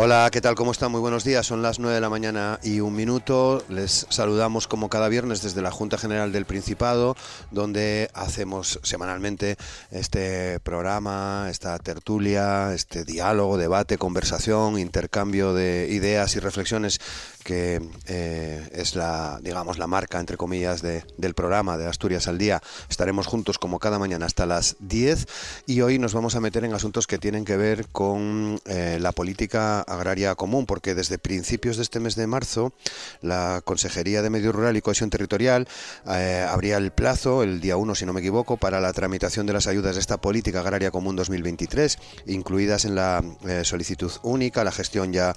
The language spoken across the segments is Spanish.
Hola, ¿qué tal? ¿Cómo están? Muy buenos días. Son las 9 de la mañana y un minuto. Les saludamos como cada viernes desde la Junta General del Principado, donde hacemos semanalmente este programa, esta tertulia, este diálogo, debate, conversación, intercambio de ideas y reflexiones que eh, es la, digamos, la marca, entre comillas, de, del programa de Asturias al Día. Estaremos juntos como cada mañana hasta las 10 y hoy nos vamos a meter en asuntos que tienen que ver con eh, la política agraria común, porque desde principios de este mes de marzo la Consejería de Medio Rural y Cohesión Territorial eh, abría el plazo, el día 1 si no me equivoco, para la tramitación de las ayudas de esta política agraria común 2023, incluidas en la solicitud única. La gestión ya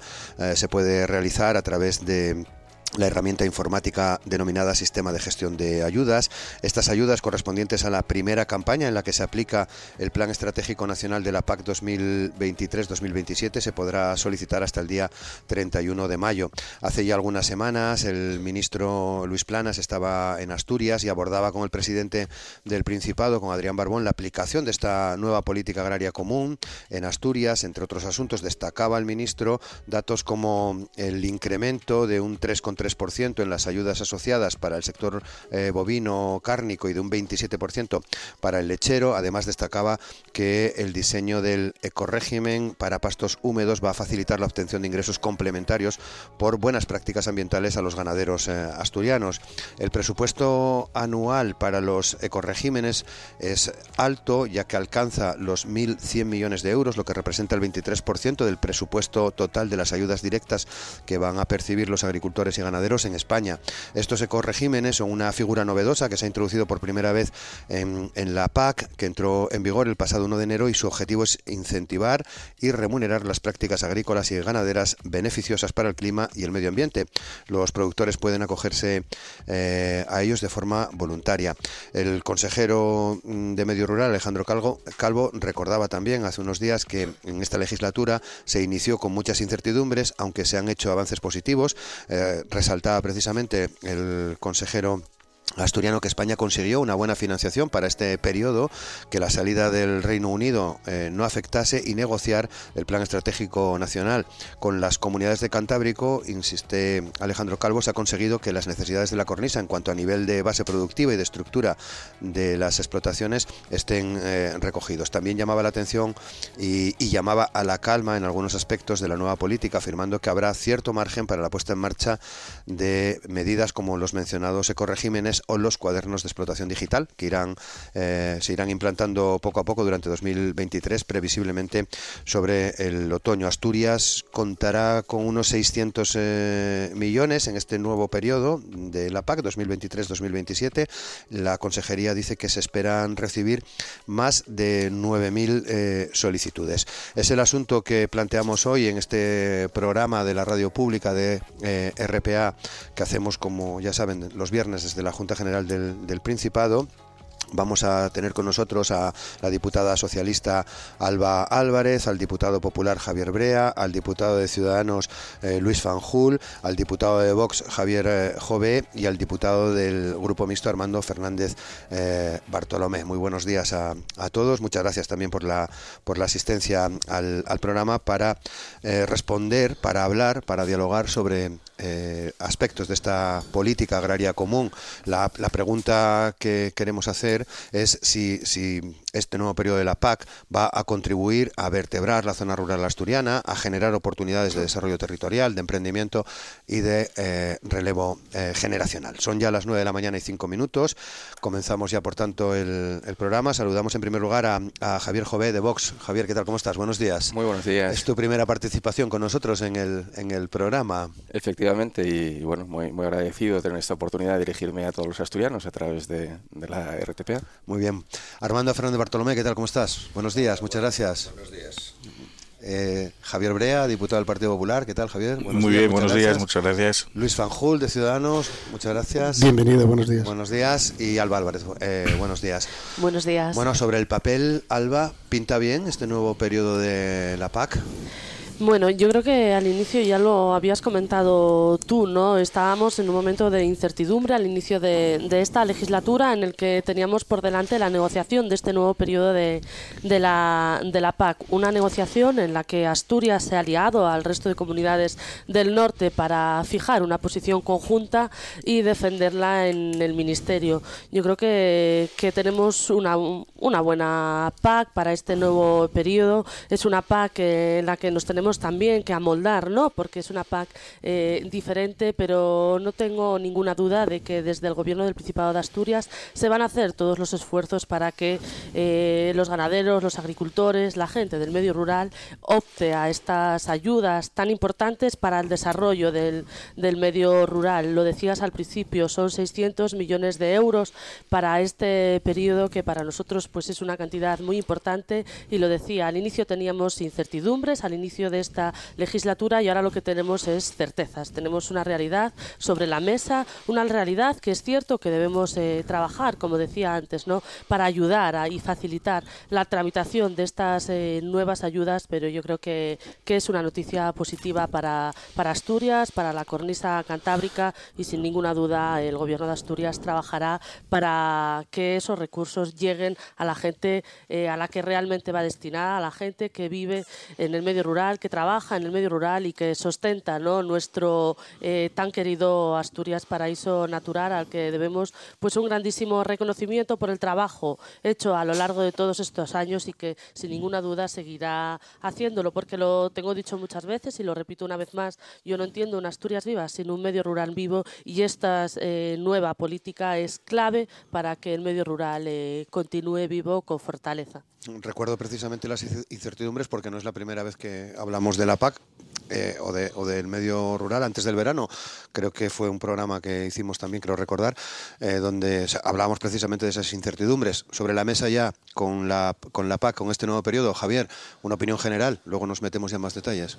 se puede realizar a través de la herramienta informática denominada Sistema de Gestión de Ayudas. Estas ayudas correspondientes a la primera campaña en la que se aplica el Plan Estratégico Nacional de la PAC 2023-2027 se podrá solicitar hasta el día 31 de mayo. Hace ya algunas semanas el ministro Luis Planas estaba en Asturias y abordaba con el presidente del Principado, con Adrián Barbón, la aplicación de esta nueva política agraria común en Asturias. Entre otros asuntos, destacaba el ministro datos como el incremento de un 3,3 3% en las ayudas asociadas para el sector eh, bovino cárnico y de un 27% para el lechero. Además, destacaba que el diseño del ecorégimen para pastos húmedos va a facilitar la obtención de ingresos complementarios por buenas prácticas ambientales a los ganaderos eh, asturianos. El presupuesto anual para los ecoregímenes es alto, ya que alcanza los 1.100 millones de euros, lo que representa el 23% del presupuesto total de las ayudas directas que van a percibir los agricultores y ganaderos ganaderos en España. Estos ecoregímenes son una figura novedosa que se ha introducido por primera vez en, la PAC, que entró en vigor el pasado 1 de enero y su objetivo es incentivar y remunerar las prácticas agrícolas y ganaderas beneficiosas para el clima y el medio ambiente. Los productores pueden acogerse eh, a ellos de forma voluntaria. El consejero mm, de Medio Rural, Alejandro Calvo, recordaba también hace unos días que en esta legislatura se inició con muchas incertidumbres, aunque se han hecho avances positivos. Eh, resaltaba precisamente el consejero asturiano que España consiguió una buena financiación para este periodo, que la salida del Reino Unido eh, no afectase y negociar el plan estratégico nacional con las comunidades de Cantábrico, insiste Alejandro Calvo, se ha conseguido que las necesidades de la cornisa en cuanto a nivel de base productiva y de estructura de las explotaciones estén eh, recogidos. También llamaba la atención y, y llamaba a la calma en algunos aspectos de la nueva política, afirmando que habrá cierto margen para la puesta en marcha de medidas como los mencionados ecoregímenes o los cuadernos de explotación digital que irán eh, se irán implantando poco a poco durante 2023 previsiblemente sobre el otoño. Asturias contará con unos 600 eh, millones en este nuevo periodo de la PAC 2023-2027. La consejería dice que se esperan recibir más de 9.000 eh, solicitudes. Es el asunto que planteamos hoy en este programa de la radio pública de RPA que hacemos como ya saben los viernes desde la Junta General del, Principado Vamos a tener con nosotros a la diputada socialista Alba Álvarez, al diputado popular Javier Brea, al diputado de Ciudadanos eh, Luis Fanjul, al diputado de Vox Javier eh, Jové y al diputado del Grupo Mixto Armando Fernández eh, Bartolomé. Muy buenos días a, todos. Muchas gracias también por la, por la asistencia al, programa para responder, para hablar, para dialogar sobre aspectos de esta política agraria común. La, la pregunta que queremos hacer es si este nuevo periodo de la PAC va a contribuir a vertebrar la zona rural asturiana, a generar oportunidades de desarrollo territorial, de emprendimiento y de eh, relevo eh, generacional. Son ya las 9 de la mañana y 5 minutos. Comenzamos ya, por tanto, el, programa. Saludamos en primer lugar a, Javier Jové de Vox. Javier, ¿qué tal? ¿Cómo estás? Buenos días. Muy buenos días. Es tu primera participación con nosotros en el, en el programa. Efectivamente, y, bueno, muy, muy agradecido de tener esta oportunidad de dirigirme a todos los asturianos a través de, de la RTP. Muy bien. Armando Fernández Bartolomé, ¿qué tal? ¿Cómo estás? Buenos días, muchas gracias. Buenos días. Eh, Javier Brea, diputado del Partido Popular. ¿Qué tal, Javier? Muy bien, buenos días, muchas gracias. Luis Fanjul, de Ciudadanos. Muchas gracias. Bienvenido, buenos días. Buenos días. Y Alba Álvarez, eh, buenos días. Buenos días. Bueno, sobre el papel, Alba, ¿pinta bien este nuevo periodo de la PAC? Bueno, yo creo que al inicio ya lo habías comentado tú, ¿no? Estábamos en un momento de incertidumbre al inicio de, esta legislatura en el que teníamos por delante la negociación de este nuevo periodo de, la, de la PAC. Una negociación en la que Asturias se ha aliado al resto de comunidades del norte para fijar una posición conjunta y defenderla en el Ministerio. Yo creo que, que tenemos una, una buena PAC para este nuevo periodo. Es una PAC en la que nos tenemos también que amoldar, ¿no? Porque es una PAC eh, diferente, pero no tengo ninguna duda de que desde el Gobierno del Principado de Asturias se van a hacer todos los esfuerzos para que eh, los ganaderos, los agricultores, la gente del medio rural opte a estas ayudas tan importantes para el desarrollo del, del medio rural. Lo decías al principio, son 600 millones de euros para este periodo que para nosotros pues es una cantidad muy importante y lo decía, al inicio teníamos incertidumbres, al inicio de esta legislatura y ahora lo que tenemos es certezas. Tenemos una realidad sobre la mesa, una realidad que es cierto que debemos eh, trabajar, como decía antes, ¿no? para ayudar y facilitar la tramitación de estas eh, nuevas ayudas, pero yo creo que, que es una noticia positiva para, para Asturias, para la cornisa cantábrica y sin ninguna duda el Gobierno de Asturias trabajará para que esos recursos lleguen a la gente eh, a la que realmente va destinada, a la gente que vive en el medio rural, que trabaja en el medio rural y que sostenta nuestro eh, tan querido Asturias Paraíso Natural, al que debemos pues un grandísimo reconocimiento por el trabajo hecho a lo largo de todos estos años y que sin ninguna duda seguirá haciéndolo, porque lo tengo dicho muchas veces y lo repito una vez más, yo no entiendo una Asturias viva sin un medio rural vivo y esta eh, nueva política es clave para que el medio rural eh, continúe vivo con fortaleza. Recuerdo precisamente las incertidumbres porque no es la primera vez que hablamos de la PAC eh, o, de, o, del medio rural antes del verano. Creo que fue un programa que hicimos también, creo recordar, eh, donde hablábamos precisamente de esas incertidumbres. Sobre la mesa ya con la, con la PAC, con este nuevo periodo, Javier, una opinión general, luego nos metemos ya en más detalles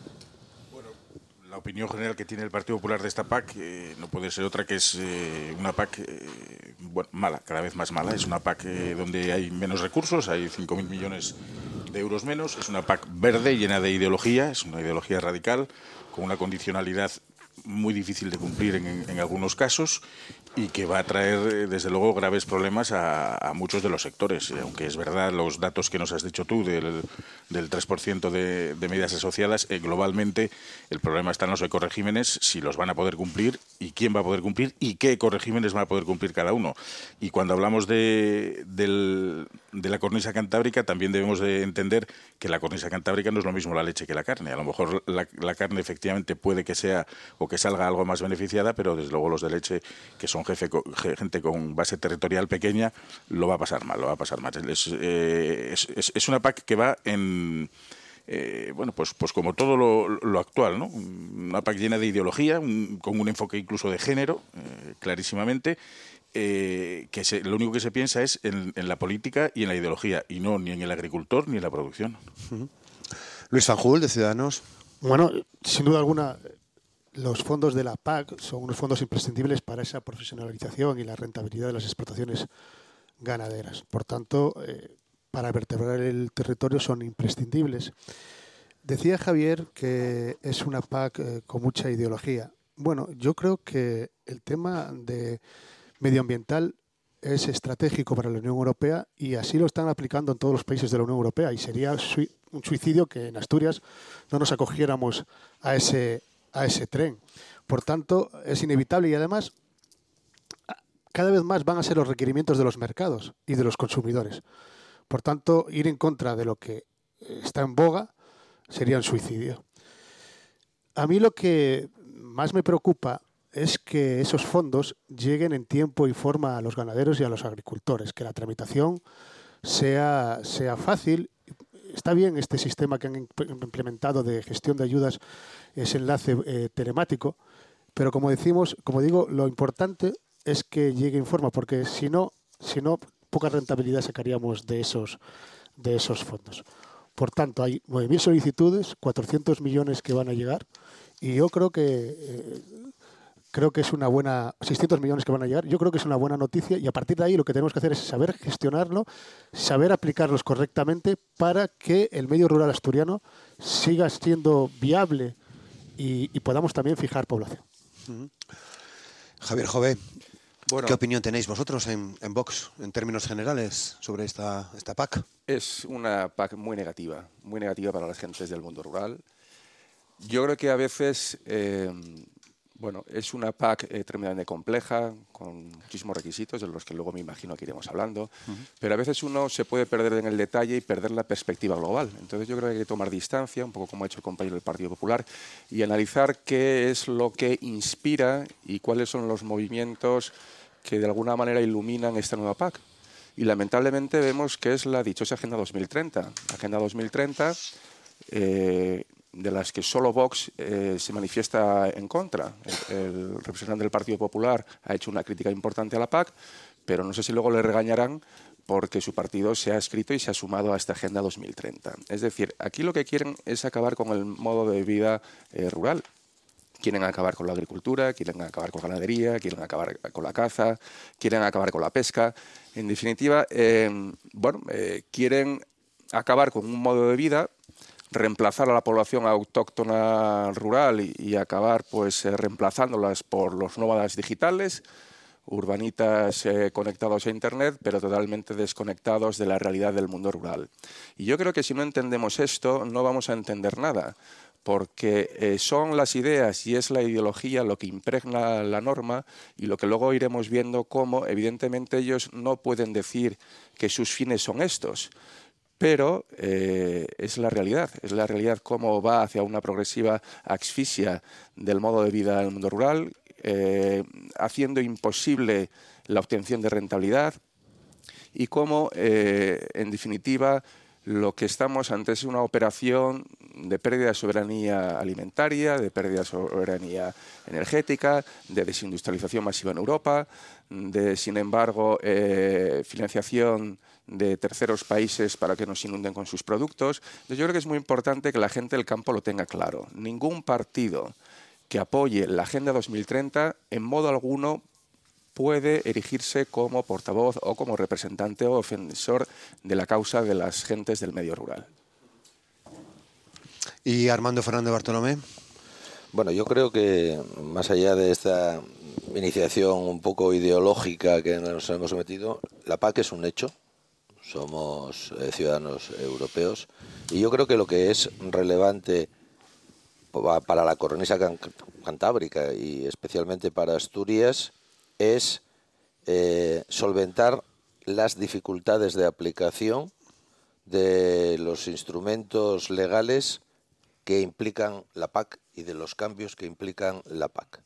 la opinión general que tiene el Partido Popular de esta PAC eh, no puede ser otra que es eh, una PAC eh, mala, cada vez más mala. Es una PAC donde hay menos recursos, hay 5.000 millones de euros menos. Es una PAC verde, llena de ideología, es una ideología radical, con una condicionalidad muy difícil de cumplir en, algunos casos y que va a traer, eh, desde luego, graves problemas a, muchos de los sectores. Aunque es verdad, los datos que nos has dicho tú del, del 3% de, de, medidas asociadas, eh, globalmente el problema está en los ecoregímenes, si los van a poder cumplir y quién va a poder cumplir y qué ecoregímenes va a poder cumplir cada uno. Y cuando hablamos de, del, de la cornisa cantábrica, también debemos de entender que la cornisa cantábrica no es lo mismo la leche que la carne. A lo mejor la carne efectivamente puede que sea o que salga algo más beneficiada, pero desde luego los de leche, que son jefe, gente con base territorial pequeña, lo va a pasar mal, lo va a pasar mal. Es, eh, es, una PAC que va en... Eh, bueno, pues, pues como todo lo, actual, ¿no? Una PAC llena de ideología, con un enfoque incluso de género, eh, clarísimamente, que lo único que se piensa es en, la política y en la ideología, y no ni en el agricultor ni en la producción. Luis Fanjul, de Ciudadanos. Bueno, sin duda alguna, los fondos de la PAC son unos fondos imprescindibles para esa profesionalización y la rentabilidad de las explotaciones ganaderas. Por tanto, eh, para vertebrar el territorio son imprescindibles. Decía Javier que es una PAC eh, con mucha ideología. Bueno, yo creo que el tema de medioambiental es estratégico para la Unión Europea y así lo están aplicando en todos los países de la Unión Europea y sería un suicidio que en Asturias no nos acogiéramos a ese a ese tren. Por tanto, es inevitable y además cada vez más van a ser los requerimientos de los mercados y de los consumidores. Por tanto, ir en contra de lo que está en boga sería un suicidio. A mí lo que más me preocupa es que esos fondos lleguen en tiempo y forma a los ganaderos y a los agricultores, que la tramitación sea, sea fácil está bien este sistema que han implementado de gestión de ayudas, ese enlace eh, telemático, pero como decimos, como digo, lo importante es que llegue en forma, porque si no, si no, poca rentabilidad sacaríamos de esos, de esos fondos. Por tanto, hay 9.000 solicitudes, 400 millones que van a llegar y yo creo que eh, creo que es una buena 600 millones que van a llegar. Yo creo que es una buena noticia y a partir de ahí lo que tenemos que hacer es saber gestionarlo, saber aplicarlos correctamente para que el medio rural asturiano siga siendo viable y, podamos también fijar población. Javier Jové, ¿qué opinión tenéis vosotros en, Vox en términos generales sobre esta, esta PAC? Es una PAC muy negativa, muy negativa para las gentes del mundo rural. Yo creo que a veces eh, bueno, es una PAC eh, tremendamente compleja, con muchísimos requisitos, de los que luego me imagino que iremos hablando, pero a veces uno se puede perder en el detalle y perder la perspectiva global. Entonces yo creo que hay que tomar distancia, un poco como ha hecho el compañero del Partido Popular, y analizar qué es lo que inspira y cuáles son los movimientos que de alguna manera iluminan esta nueva PAC. Y lamentablemente vemos que es la dichosa Agenda 2030. La Agenda 2030 de las que solo Vox eh, se manifiesta en contra. El, representante del Partido Popular ha hecho una crítica importante a la PAC, pero no sé si luego le regañarán porque su partido se ha escrito y se ha sumado a esta Agenda 2030. Es decir, aquí lo que quieren es acabar con el modo de vida eh, rural. Quieren acabar con la agricultura, quieren acabar con la ganadería, quieren acabar con la caza, quieren acabar con la pesca. En definitiva, eh, bueno, quieren acabar con un modo de vida reemplazar a la población autóctona rural y, acabar pues eh, reemplazándolas por los nómadas digitales, urbanitas eh, conectados a Internet, pero totalmente desconectados de la realidad del mundo rural. Y yo creo que si no entendemos esto, no vamos a entender nada, porque eh, son las ideas y es la ideología lo que impregna la norma y lo que luego iremos viendo cómo, evidentemente, ellos no pueden decir que sus fines son estos pero eh, es la realidad, es la realidad cómo va hacia una progresiva asfixia del modo de vida del mundo rural, eh, haciendo imposible la obtención de rentabilidad y cómo, eh, en definitiva, lo que estamos ante es una operación de pérdida de soberanía alimentaria, de pérdida de soberanía energética, de desindustrialización masiva en Europa, de, sin embargo, financiación de terceros países para que nos inunden con sus productos. yo creo que es muy importante que la gente del campo lo tenga claro. Ningún partido que apoye la Agenda 2030 en modo alguno puede erigirse como portavoz o como representante o ofensor de la causa de las gentes del medio rural. ¿Y Armando Fernández Bartolomé? Bueno, yo creo que más allá de esta iniciación un poco ideológica que nos hemos sometido, la PAC es un hecho, somos eh, ciudadanos europeos y yo creo que lo que es relevante para la cornisa cantábrica y especialmente para Asturias es eh, solventar las dificultades de aplicación de los instrumentos legales que implican la PAC y de los cambios que implican la PAC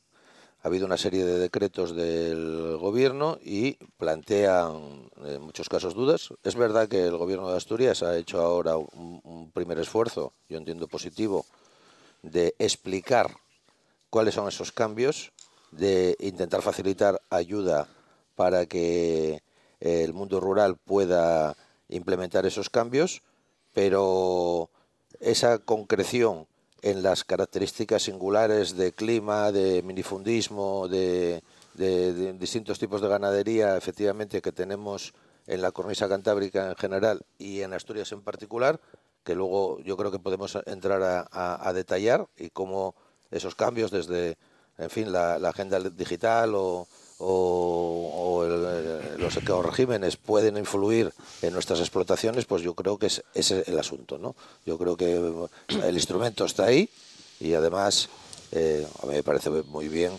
ha habido una serie de decretos del gobierno y plantean en muchos casos dudas. Es verdad que el gobierno de Asturias ha hecho ahora un, primer esfuerzo, yo entiendo positivo, de explicar cuáles son esos cambios, de intentar facilitar ayuda para que el mundo rural pueda implementar esos cambios, pero esa concreción en las características singulares de clima, de minifundismo, de, distintos tipos de ganadería, efectivamente, que tenemos en la cornisa cantábrica en general y en Asturias en particular, que luego yo creo que podemos entrar a, detallar y cómo esos cambios desde, en fin, la agenda digital o, o, los regímenes pueden influir en nuestras explotaciones, pues yo creo que es, ese el asunto. ¿no? Yo creo que el instrumento está ahí y además eh, a mí me parece muy bien,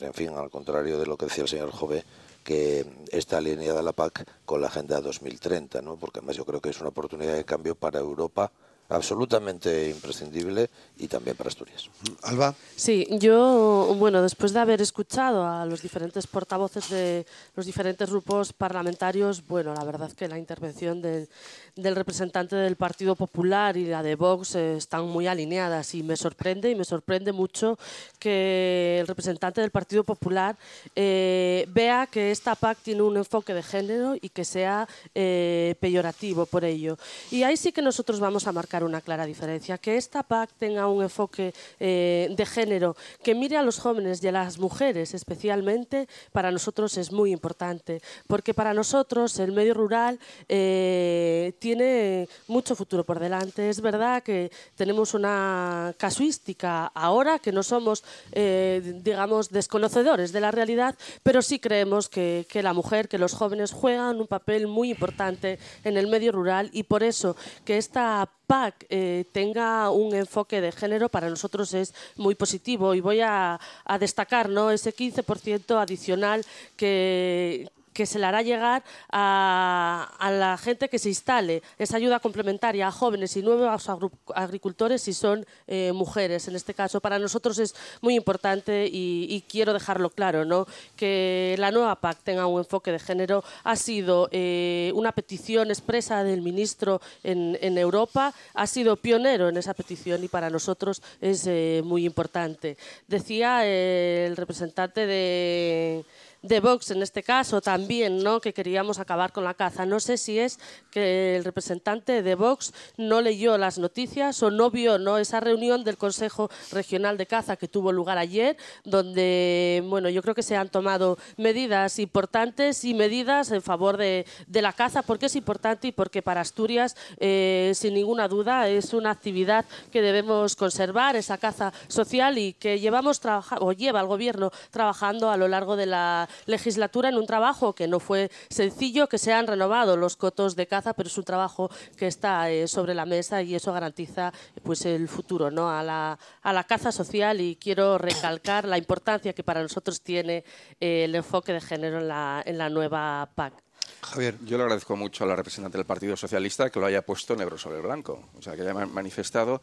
en fin, al contrario de lo que decía el señor Jove, que está alineada la PAC con la Agenda 2030, ¿no? porque además yo creo que es una oportunidad de cambio para Europa absolutamente imprescindible y también para Asturias. Alba. Sí, yo, bueno, después de haber escuchado a los diferentes portavoces de los diferentes grupos parlamentarios, bueno, la verdad que la intervención de, del representante del Partido Popular y la de Vox eh, están muy alineadas y me sorprende y me sorprende mucho que el representante del Partido Popular eh, vea que esta PAC tiene un enfoque de género y que sea eh, peyorativo por ello. Y ahí sí que nosotros vamos a marcar una clara diferencia, que esta PAC tenga un enfoque eh, de género, que mire a los jóvenes y a las mujeres especialmente, para nosotros es muy importante, porque para nosotros el medio rural eh, tiene mucho futuro por delante. Es verdad que tenemos una casuística ahora, que no somos, eh, digamos, desconocedores de la realidad, pero sí creemos que, que la mujer, que los jóvenes juegan un papel muy importante en el medio rural y por eso que esta PAC eh, tenga un enfoque de género para nosotros es muy positivo y voy a, a destacar ¿no? ese 15% adicional que, que se le hará llegar a, la gente que se instale esa ayuda complementaria a jóvenes y nuevos agricultores si son eh, mujeres. En este caso, para nosotros es muy importante y, quiero dejarlo claro, ¿no? que la nueva PAC tenga un enfoque de género. Ha sido eh, una petición expresa del ministro en, Europa, ha sido pionero en esa petición y para nosotros es eh, muy importante. Decía el representante de de Vox en este caso también, ¿no? que queríamos acabar con la caza. No sé si es que el representante de Vox no leyó las noticias o no vio ¿no? esa reunión del Consejo Regional de Caza que tuvo lugar ayer, donde bueno, yo creo que se han tomado medidas importantes y medidas en favor de, de la caza, porque es importante y porque para Asturias, eh, sin ninguna duda, es una actividad que debemos conservar, esa caza social y que llevamos o lleva el Gobierno trabajando a lo largo de la legislatura en un trabajo que no fue sencillo, que se han renovado los cotos de caza, pero es un trabajo que está eh, sobre la mesa y eso garantiza pues el futuro ¿no? a, la, a la caza social y quiero recalcar la importancia que para nosotros tiene eh, el enfoque de género en la, en la nueva PAC. Javier. Yo le agradezco mucho a la representante del Partido Socialista que lo haya puesto negro sobre blanco, o sea, que haya manifestado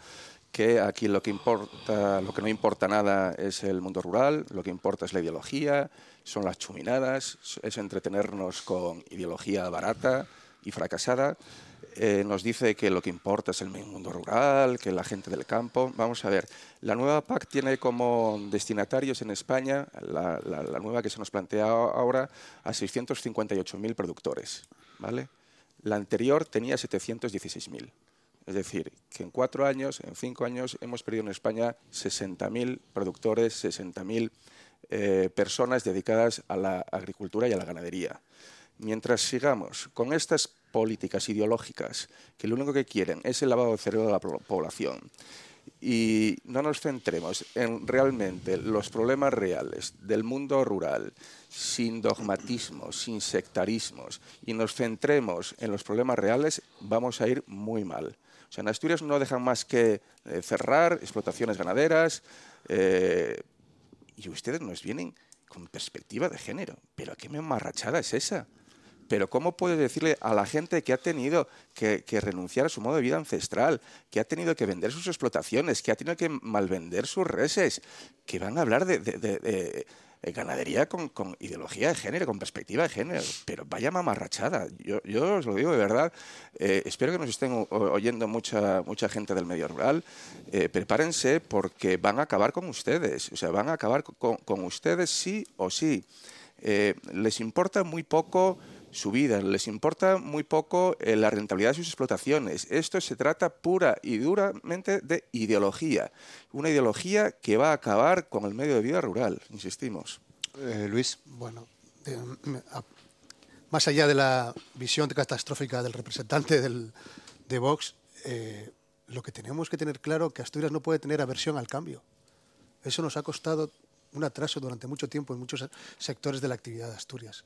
que aquí lo que importa, lo que no importa nada es el mundo rural, lo que importa es la ideología, son las chuminadas, es entretenernos con ideología barata y fracasada. Eh, nos dice que lo que importa es el mundo rural, que la gente del campo. Vamos a ver, la nueva PAC tiene como destinatarios en España, la, nueva que se nos plantea ahora, a 658.000 productores. ¿vale? La anterior tenía 716.000. Es decir, que en cuatro años, en cinco años, hemos perdido en España 60.000 productores, 60.000 eh, personas dedicadas a la agricultura y a la ganadería. Mientras sigamos con estas políticas ideológicas que lo único que quieren es el lavado de cerebro de la población y no nos centremos en realmente los problemas reales del mundo rural, sin dogmatismos, sin sectarismos, y nos centremos en los problemas reales, vamos a ir muy mal. O sea, en Asturias no dejan más que eh, cerrar explotaciones ganaderas, eh, y ustedes nos vienen con perspectiva de género. ¿Pero qué mamarrachada es esa? Pero ¿cómo puede decirle a la gente que ha tenido que, renunciar a su modo de vida ancestral, que ha tenido que vender sus explotaciones, que ha tenido que malvender sus reses, que van a hablar de ganadería con, con, ideología de género, con perspectiva de género? Pero vaya mamarrachada. Yo, yo os lo digo de verdad. Eh, espero que nos estén oyendo mucha, mucha gente del medio rural. Eh, prepárense porque van a acabar con ustedes. O sea, van a acabar con, con ustedes sí o sí. Eh, les importa muy poco su vida, les importa muy poco eh, la rentabilidad de sus explotaciones. Esto se trata pura y duramente de ideología, una ideología que va a acabar con el medio de vida rural, insistimos. Eh, Luis. Bueno, más allá de la visión catastrófica del representante de Vox, eh, lo que tenemos que tener claro es que Asturias no puede tener aversión al cambio. Eso nos ha costado un atraso durante mucho tiempo en muchos sectores de la actividad de Asturias.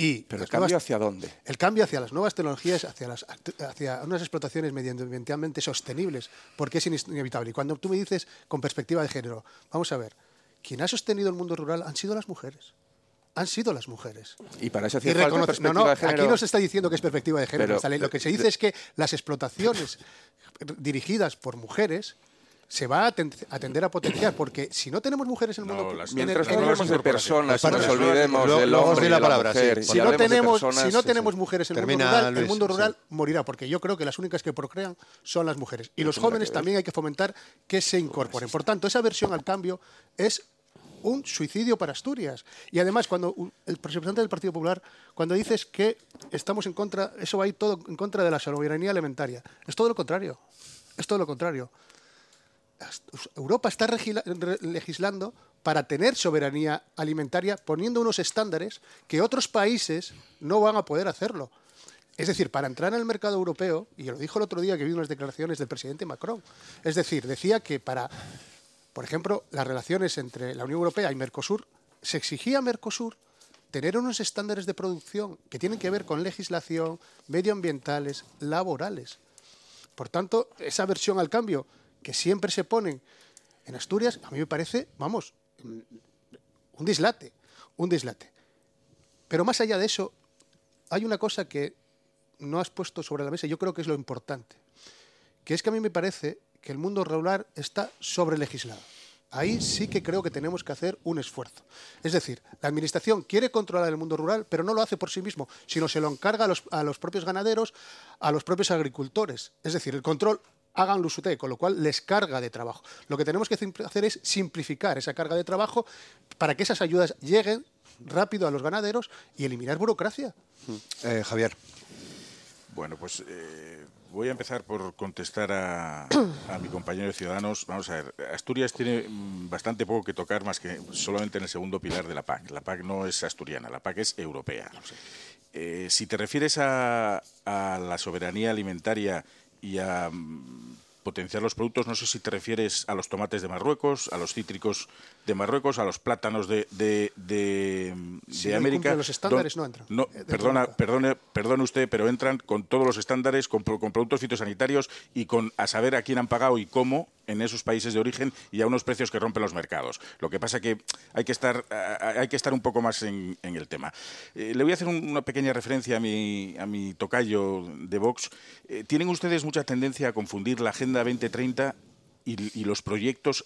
Y ¿Pero el cambio hacia dónde? El cambio hacia las nuevas tecnologías, hacia, las, hacia unas explotaciones medioambientalmente sostenibles, porque es inevitable. Y cuando tú me dices con perspectiva de género, vamos a ver, quien ha sostenido el mundo rural han sido las mujeres. han sido las mujeres. Y para eso hacía falta perspectiva no, no, de género. aquí no se está diciendo que es perspectiva de género. Pero- lo que se dice es que las explotaciones dirigidas por mujeres se va a aten- a tender a potenciar, porque si no tenemos mujeres en el No, mundo... las- en el- Mientras en no hablemos de personas, no nos olvidemos luego- del hombre la de la palabra, sí. mujer. Si Si no tenemos, personas, si no sí, tenemos sí. mujeres en el mundo rural, el mundo sí. rural morirá, porque yo creo que las únicas que procrean son las mujeres. Y los jóvenes también hay que fomentar que se incorporen. Por tanto, esa versión al cambio es un suicidio para Asturias. Y además, cuando el representante del Partido Popular, cuando dices que estamos en contra, eso va a ir todo en contra de la soberanía alimentaria. Es todo lo contrario. Es todo lo contrario. Europa está legislando para tener soberanía alimentaria poniendo unos estándares que otros países no van a poder hacerlo. Es decir, para entrar en el mercado europeo, y lo dijo el otro día que vi unas declaraciones del presidente Macron, es decir, decía que para, por ejemplo, las relaciones entre la Unión Europea y Mercosur, se exigía a Mercosur tener unos estándares de producción que tienen que ver con legislación medioambientales, laborales. Por tanto, esa versión al cambio que siempre se ponen en Asturias, a mí me parece, vamos, un dislate, un dislate. Pero más allá de eso, hay una cosa que no has puesto sobre la mesa y yo creo que es lo importante, que es que a mí me parece que el mundo rural está sobrelegislado. Ahí sí que creo que tenemos que hacer un esfuerzo. Es decir, la Administración quiere controlar el mundo rural, pero no lo hace por sí mismo, sino se lo encarga a los, a los propios ganaderos, a los propios agricultores. Es decir, el control háganlo usted, con lo cual les carga de trabajo. Lo que tenemos que hacer es simplificar esa carga de trabajo para que esas ayudas lleguen rápido a los ganaderos y eliminar burocracia. Eh, Javier. Bueno, pues eh, voy a empezar por contestar a, a mi compañero de Ciudadanos. Vamos a ver, Asturias tiene mm, bastante poco que tocar más que solamente en el segundo pilar de la PAC. La PAC no es asturiana, la PAC es europea. Eh, si te refieres a, a la soberanía alimentaria y a mm, potenciar los productos, no sé si te refieres a los tomates de Marruecos, a los cítricos de Marruecos, a los plátanos de, de, de, Si América. los estándares, Don- no entran. No, Eh, perdona, perdone, perdone usted, pero entran con todos los estándares, con, con productos fitosanitarios y con a saber a quién han pagado y cómo en esos países de origen y a unos precios que rompen los mercados. Lo que pasa que hay que estar, hay que estar un poco más en, en el tema. Eh, le voy a hacer un- una pequeña referencia a mi, a mi tocayo de Vox. Eh, Tienen ustedes mucha tendencia a confundir la Agenda 2030 y, y los proyectos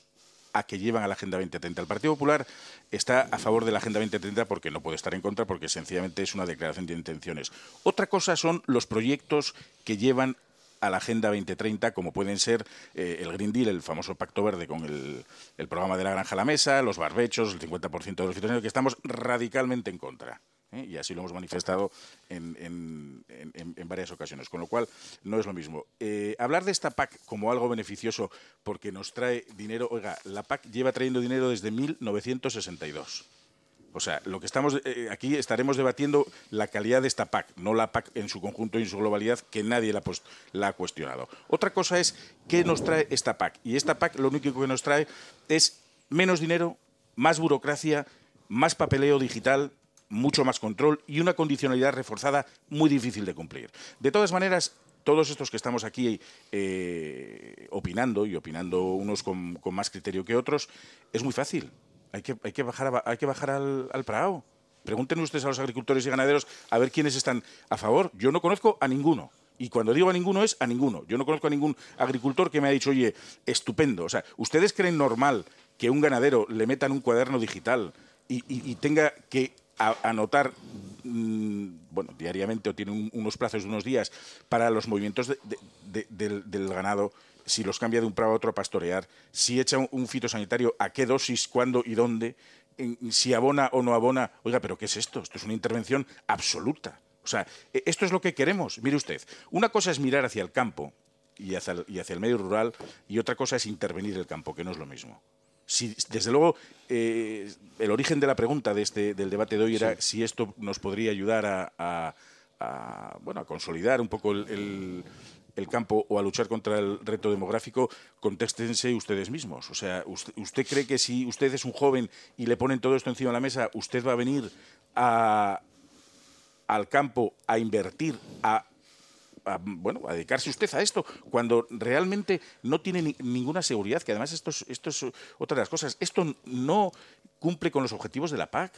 a que llevan a la Agenda 2030. El Partido Popular está a favor de la Agenda 2030 porque no puede estar en contra, porque sencillamente es una declaración de intenciones. Otra cosa son los proyectos que llevan a la Agenda 2030, como pueden ser eh, el Green Deal, el famoso Pacto Verde con el, programa de la granja a la mesa, los barbechos, el 50% de los que estamos radicalmente en contra. ¿Eh? Y así lo hemos manifestado en, en- varias ocasiones, con lo cual no es lo mismo. Eh, hablar de esta PAC como algo beneficioso porque nos trae dinero, oiga, la PAC lleva trayendo dinero desde 1962. O sea, lo que estamos eh, aquí estaremos debatiendo la calidad de esta PAC, no la PAC en su conjunto y en su globalidad, que nadie la, la ha cuestionado. Otra cosa es qué nos trae esta PAC. Y esta PAC lo único que nos trae es menos dinero, más burocracia, más papeleo digital, mucho más control y una condicionalidad reforzada muy difícil de cumplir. De todas maneras, todos estos que estamos aquí eh, opinando y opinando unos con, más criterio que otros, es muy fácil. Hay que, hay que bajar, hay que bajar al, al Prado. Pregunten ustedes a los agricultores y ganaderos a ver quiénes están a favor. Yo no conozco a ninguno. Y cuando digo a ninguno es a ninguno. Yo no conozco a ningún agricultor que me ha dicho, oye, estupendo. O sea, ¿ustedes creen normal que un ganadero le metan un cuaderno digital y tenga que a- anotar, mm, bueno, diariamente o tiene un- unos plazos de unos días para los movimientos de- de- de- del, ganado? Si los cambia de un prado a otro a pastorear, si echa un, fitosanitario, a qué dosis, cuándo y dónde, si abona o no abona. Oiga, ¿pero qué es esto? Esto es una intervención absoluta. O sea, e- esto es lo que queremos. Mire usted, una cosa es mirar hacia el campo y hacia el medio rural y otra cosa es intervenir el campo, que no es lo mismo. Si, desde luego, eh, el origen de la pregunta de este, del debate de hoy era si esto nos podría ayudar a, a- a, bueno, a consolidar un poco el, el- el campo o a luchar contra el reto demográfico, contéstense ustedes mismos. O sea, usted, usted cree que si usted es un joven y le ponen todo esto encima de la mesa, usted va a venir a, al campo a invertir, a, a, bueno, a dedicarse usted a esto, cuando realmente no tiene ni- ninguna seguridad, que además esto es, esto es otra de las cosas, esto no cumple con los objetivos de la PAC.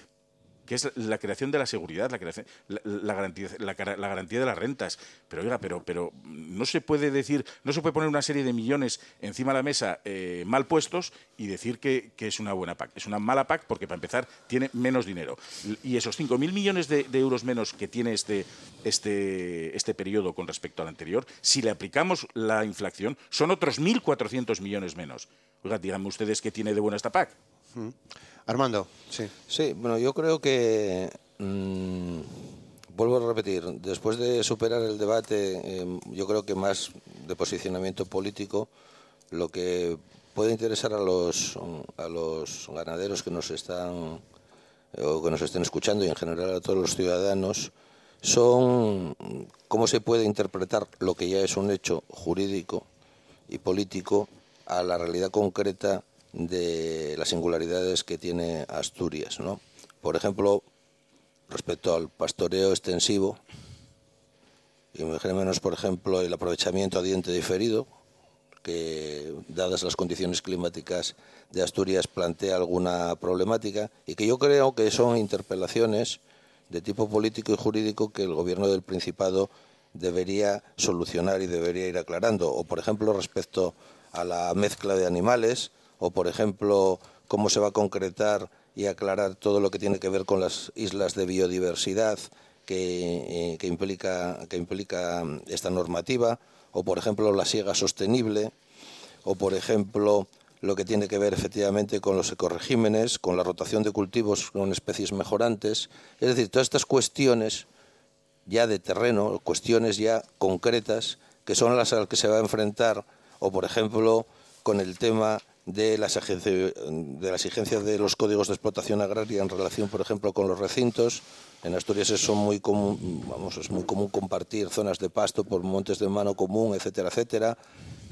Que es la creación de la seguridad, la, creación, la, garantía, la, garantía de las rentas. Pero oiga, pero, pero no se puede decir, no se puede poner una serie de millones encima de la mesa eh, mal puestos y decir que, es una buena PAC. Es una mala PAC porque, para empezar, tiene menos dinero. Y esos 5.000 millones de, euros menos que tiene este, este, este periodo con respecto al anterior, si le aplicamos la inflación, son otros 1.400 millones menos. Oiga, díganme ustedes qué tiene de buena esta PAC. Armando, sí. Sí, bueno, yo creo que, mm, vuelvo a repetir, después de superar el debate, em, yo creo que más de posicionamiento político, lo que puede interesar a los, a los ganaderos que nos están o que nos estén escuchando y en general a todos los ciudadanos son cómo se puede interpretar lo que ya es un hecho jurídico y político a la realidad concreta de las singularidades que tiene Asturias. ¿no? Por ejemplo, respecto al pastoreo extensivo, menos por ejemplo, el aprovechamiento a diente diferido, que dadas las condiciones climáticas de Asturias plantea alguna problemática y que yo creo que son interpelaciones de tipo político y jurídico que el gobierno del Principado debería solucionar y debería ir aclarando. O, por ejemplo, respecto a la mezcla de animales, o, por ejemplo, cómo se va a concretar y aclarar todo lo que tiene que ver con las islas de biodiversidad que, eh, implica, que implica esta normativa, o, por ejemplo, la siega sostenible, o, por ejemplo, lo que tiene que ver efectivamente con los ecoregímenes, con la rotación de cultivos con especies mejorantes. Es decir, todas estas cuestiones ya de terreno, cuestiones ya concretas, que son las a las que se va a enfrentar, o por ejemplo, con el tema de las, de la exigencia de los códigos de explotación agraria en relación, por ejemplo, con los recintos. En Asturias es muy común, vamos, es muy común compartir zonas de pasto por montes de mano común, etcétera, etcétera.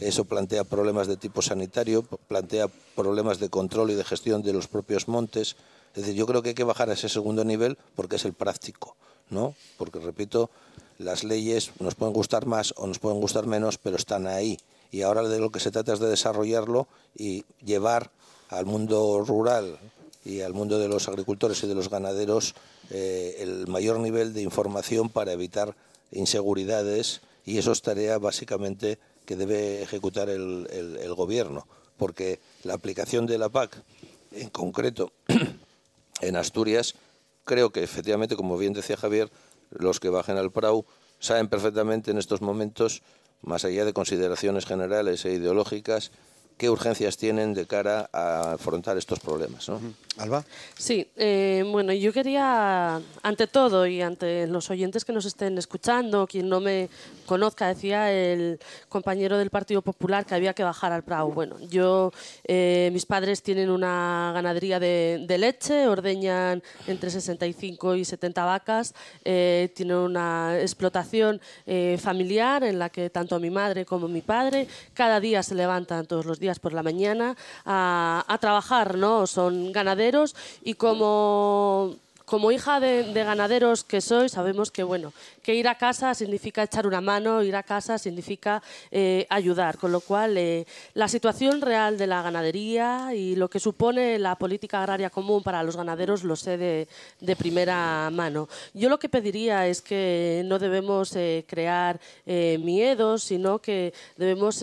Eso plantea problemas de tipo sanitario, plantea problemas de control y de gestión de los propios montes. Es decir, yo creo que hay que bajar a ese segundo nivel porque es el práctico, ¿no? Porque, repito, las leyes nos pueden gustar más o nos pueden gustar menos, pero están ahí. Y ahora de lo que se trata es de desarrollarlo y llevar al mundo rural y al mundo de los agricultores y de los ganaderos eh, el mayor nivel de información para evitar inseguridades y eso es tarea básicamente que debe ejecutar el, el, gobierno, porque la aplicación de la PAC, en concreto en Asturias, creo que efectivamente, como bien decía Javier, los que bajen al Prau saben perfectamente en estos momentos, más allá de consideraciones generales e ideológicas, qué urgencias tienen de cara a afrontar estos problemas. ¿no? Alba. Sí, eh, bueno, yo quería, ante todo y ante los oyentes que nos estén escuchando, quien no me conozca, decía el compañero del Partido Popular que había que bajar al Prado. Bueno, yo, eh, mis padres tienen una ganadería de, leche, ordeñan entre 65 y 70 vacas, eh, tienen una explotación familiar en la que tanto mi madre como mi padre cada día se levantan todos los días por la mañana a, a trabajar, ¿no? Son ganaderos y como como hija de, ganaderos que soy, sabemos que bueno, que ir a casa significa echar una mano, ir a casa significa eh, ayudar, con lo cual eh, la situación real de la ganadería y lo que supone la política agraria común para los ganaderos lo sé de, primera mano. Yo lo que pediría es que no debemos eh, crear miedos, sino que debemos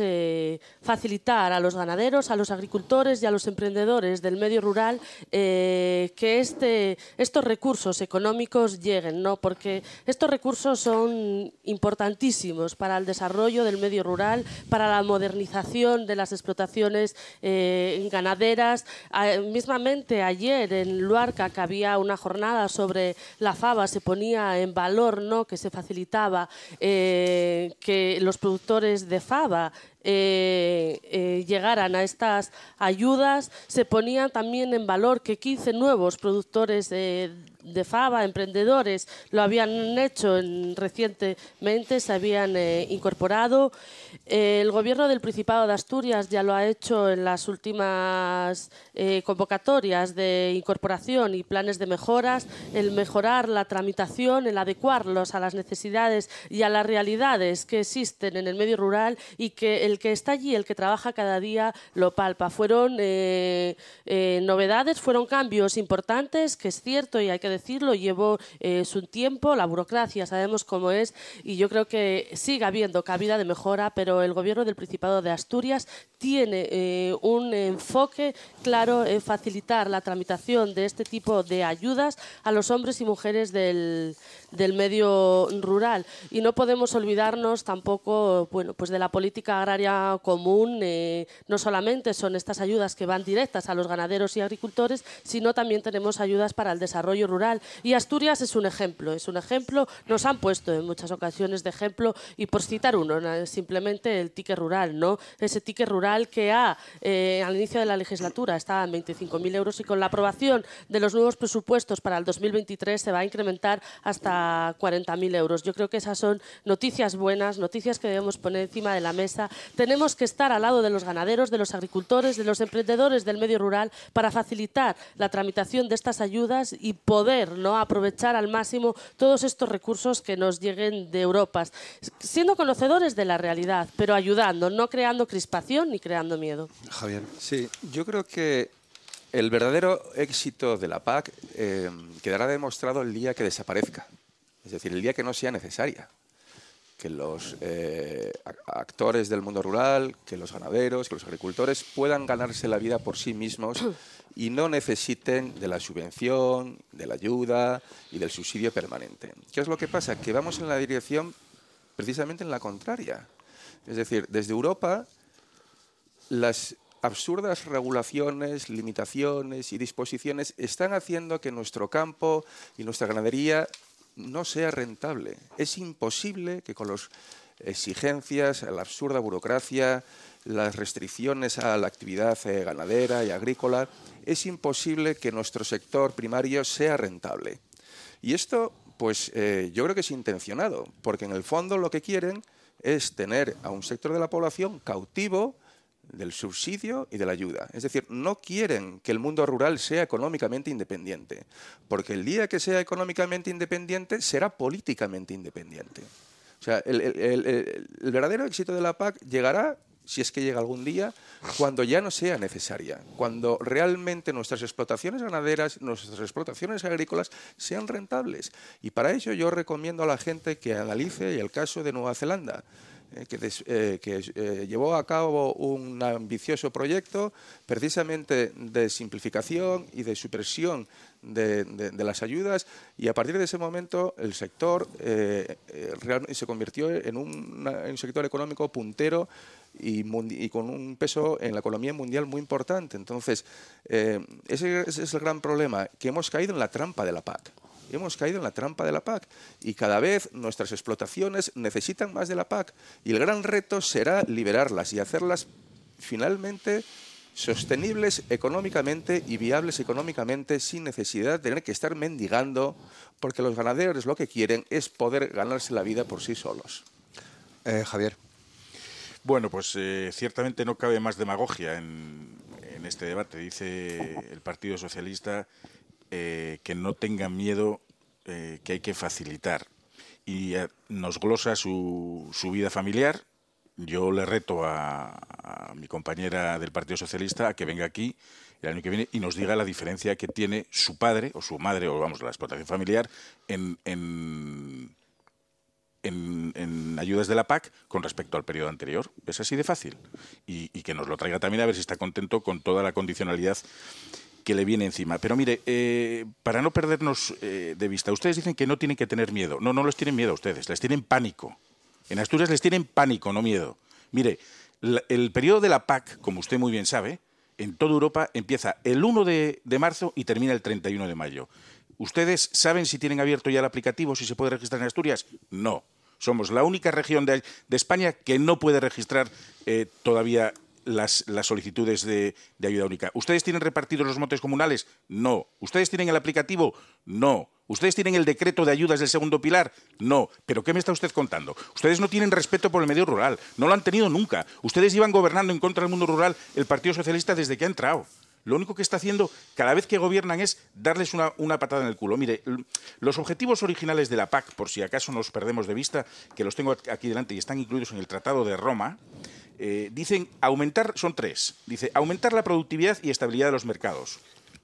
facilitar a los ganaderos, a los agricultores y a los emprendedores del medio rural que este, estos recursos económicos lleguen, ¿no? porque estos recursos son importantísimos para el desarrollo del medio rural, para la modernización de las explotaciones eh, ganaderas. mismamente ayer en Luarca, que había una jornada sobre la fava, se ponía en valor ¿no? que se facilitaba eh, que los productores de fava eh, eh, llegaran a estas ayudas, se ponían también en valor que 15 nuevos productores de fava, emprendedores, lo habían hecho recientemente, se habían eh, incorporado. el gobierno del Principado de Asturias ya lo ha hecho en las últimas convocatorias de incorporación y planes de mejoras, el mejorar la tramitación, el adecuarlos a las necesidades y a las realidades que existen en el medio rural y que el que está allí, el que trabaja cada día, lo palpa. Fueron eh, eh, novedades, fueron cambios importantes, que es cierto y hay que decirlo, llevó eh, su tiempo, la burocracia sabemos cómo es y yo creo que sigue habiendo cabida de mejora, pero el gobierno del Principado de Asturias tiene eh, un enfoque claro en facilitar la tramitación de este tipo de ayudas a los hombres y mujeres del, del medio rural. Y no podemos olvidarnos tampoco bueno, pues de la política agraria común. Eh, no solamente son estas ayudas que van directas a los ganaderos y agricultores, sino también tenemos ayudas para el desarrollo rural. Y Asturias es un ejemplo, es un ejemplo, nos han puesto en muchas ocasiones de ejemplo, y por citar uno, simplemente el ticket rural, ¿no? Ese ticket rural que ha, eh, al inicio de la legislatura estaba en 25.000 euros y con la aprobación de los nuevos presupuestos para el 2023 se va a incrementar hasta 40.000 euros. Yo creo que esas son noticias buenas, noticias que debemos poner encima de la mesa. Tenemos que estar al lado de los ganaderos, de los agricultores, de los emprendedores del medio rural para facilitar la tramitación de estas ayudas y poder ¿no? aprovechar al máximo todos estos recursos que nos lleguen de Europa, siendo conocedores de la realidad, pero ayudando, no creando crispación ni creando miedo. Javier. Sí, yo creo que el verdadero éxito de la PAC eh, quedará demostrado el día que desaparezca. Es decir, el día que no sea necesaria, que los eh, actores del mundo rural, que los ganaderos, que los agricultores puedan ganarse la vida por sí mismos y no necesiten de la subvención, de la ayuda y del subsidio permanente. ¿Qué es lo que pasa? Que vamos en la dirección precisamente en la contraria. Es decir, desde Europa las absurdas regulaciones, limitaciones y disposiciones están haciendo que nuestro campo y nuestra ganadería no sea rentable. Es imposible que con las exigencias, la absurda burocracia, las restricciones a la actividad eh, ganadera y agrícola, es imposible que nuestro sector primario sea rentable. Y esto, pues eh, yo creo que es intencionado, porque en el fondo lo que quieren es tener a un sector de la población cautivo, del subsidio y de la ayuda. Es decir, no quieren que el mundo rural sea económicamente independiente, porque el día que sea económicamente independiente será políticamente independiente. O sea, el, verdadero éxito de la PAC llegará, si es que llega algún día, cuando ya no sea necesaria, cuando realmente nuestras explotaciones ganaderas, nuestras explotaciones agrícolas sean rentables. Y para ello yo recomiendo a la gente que analice el caso de Nueva Zelanda. Eh, que, eh, eh, llevó a cabo un ambicioso proyecto precisamente de simplificación y de supresión de, las ayudas y a partir de ese momento el sector se convirtió en un, sector económico puntero y, con un peso en la economía mundial muy importante. Entonces, ese es el gran problema, que hemos caído en la trampa de la PAC hemos caído en la trampa de la PAC y cada vez nuestras explotaciones necesitan más de la PAC y el gran reto será liberarlas y hacerlas finalmente sostenibles económicamente y viables económicamente sin necesidad de tener que estar mendigando porque los ganaderos lo que quieren es poder ganarse la vida por sí solos. Eh, Javier. Bueno, pues eh, ciertamente no cabe más demagogia en, en este debate. Dice el Partido Socialista eh, que no tengan miedo, eh, que hay que facilitar. Y eh, nos glosa su, su, vida familiar. Yo le reto a, mi compañera del Partido Socialista a que venga aquí el año que viene y nos diga la diferencia que tiene su padre o su madre, o vamos, la explotación familiar, en, en, en, ayudas de la PAC con respecto al periodo anterior. Es así de fácil. Y, y, que nos lo traiga también a ver si está contento con toda la condicionalidad que le viene encima. Pero mire, eh, para no perdernos eh, de vista, ustedes dicen que no tienen que tener miedo. No, no les tienen miedo a ustedes, les tienen pánico. En Asturias les tienen pánico, no miedo. Mire, el periodo de la PAC, como usted muy bien sabe, en toda Europa empieza el 1 de, marzo y termina el 31 de mayo. ¿Ustedes saben si tienen abierto ya el aplicativo, si se puede registrar en Asturias? No. Somos la única región de, España que no puede registrar eh, todavía las, solicitudes de, ayuda única. ¿Ustedes tienen repartidos los montes comunales? No. ¿Ustedes tienen el aplicativo? No. ¿Ustedes tienen el decreto de ayudas del segundo pilar? No. ¿Pero qué me está usted contando? Ustedes no tienen respeto por el medio rural. No lo han tenido nunca. Ustedes iban gobernando en contra del mundo rural el Partido Socialista desde que ha entrado. Lo único que está haciendo cada vez que gobiernan es darles una, una, patada en el culo. Mire, los objetivos originales de la PAC, por si acaso nos perdemos de vista, que los tengo aquí delante y están incluidos en el Tratado de Roma, eh, dicen aumentar, son tres. Dice aumentar la productividad y estabilidad de los mercados.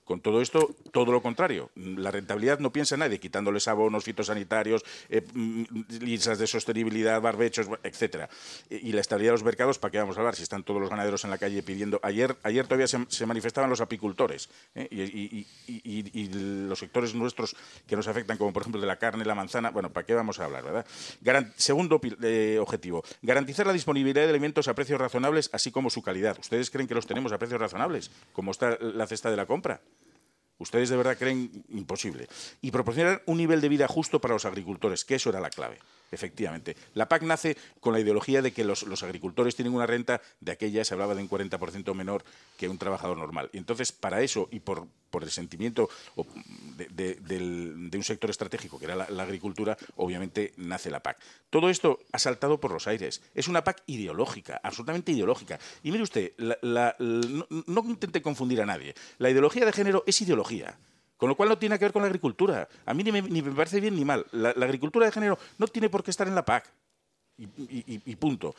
Con todo esto, todo lo contrario. La rentabilidad no piensa nadie, quitándoles abonos fitosanitarios, eh, mm, listas de sostenibilidad, barbechos, etcétera. Y la estabilidad de los mercados, ¿para qué vamos a hablar? Si están todos los ganaderos en la calle pidiendo. Ayer, ayer todavía se, manifestaban los apicultores ¿eh? y, los sectores nuestros que nos afectan, como por ejemplo de la carne, la manzana. Bueno, ¿para qué vamos a hablar, verdad? segundo eh, objetivo, garantizar la disponibilidad de alimentos a precios razonables, así como su calidad. ¿Ustedes creen que los tenemos a precios razonables? como está la cesta de la compra? ¿Ustedes de verdad creen imposible? Y proporcionar un nivel de vida justo para los agricultores, que eso era la clave. Efectivamente. La PAC nace con la ideología de que los, agricultores tienen una renta de aquella, se hablaba de un 40% menor que un trabajador normal. Y entonces, para eso y por, el sentimiento de, un sector estratégico que era la, agricultura, obviamente nace la PAC. Todo esto ha saltado por los aires. Es una PAC ideológica, absolutamente ideológica. Y mire usted, no, no intente confundir a nadie. La ideología de género es ideología. Con lo cual no tiene que ver con la agricultura. A mí ni me, parece bien ni mal. La, la, agricultura de género no tiene por qué estar en la PAC. Y, punto.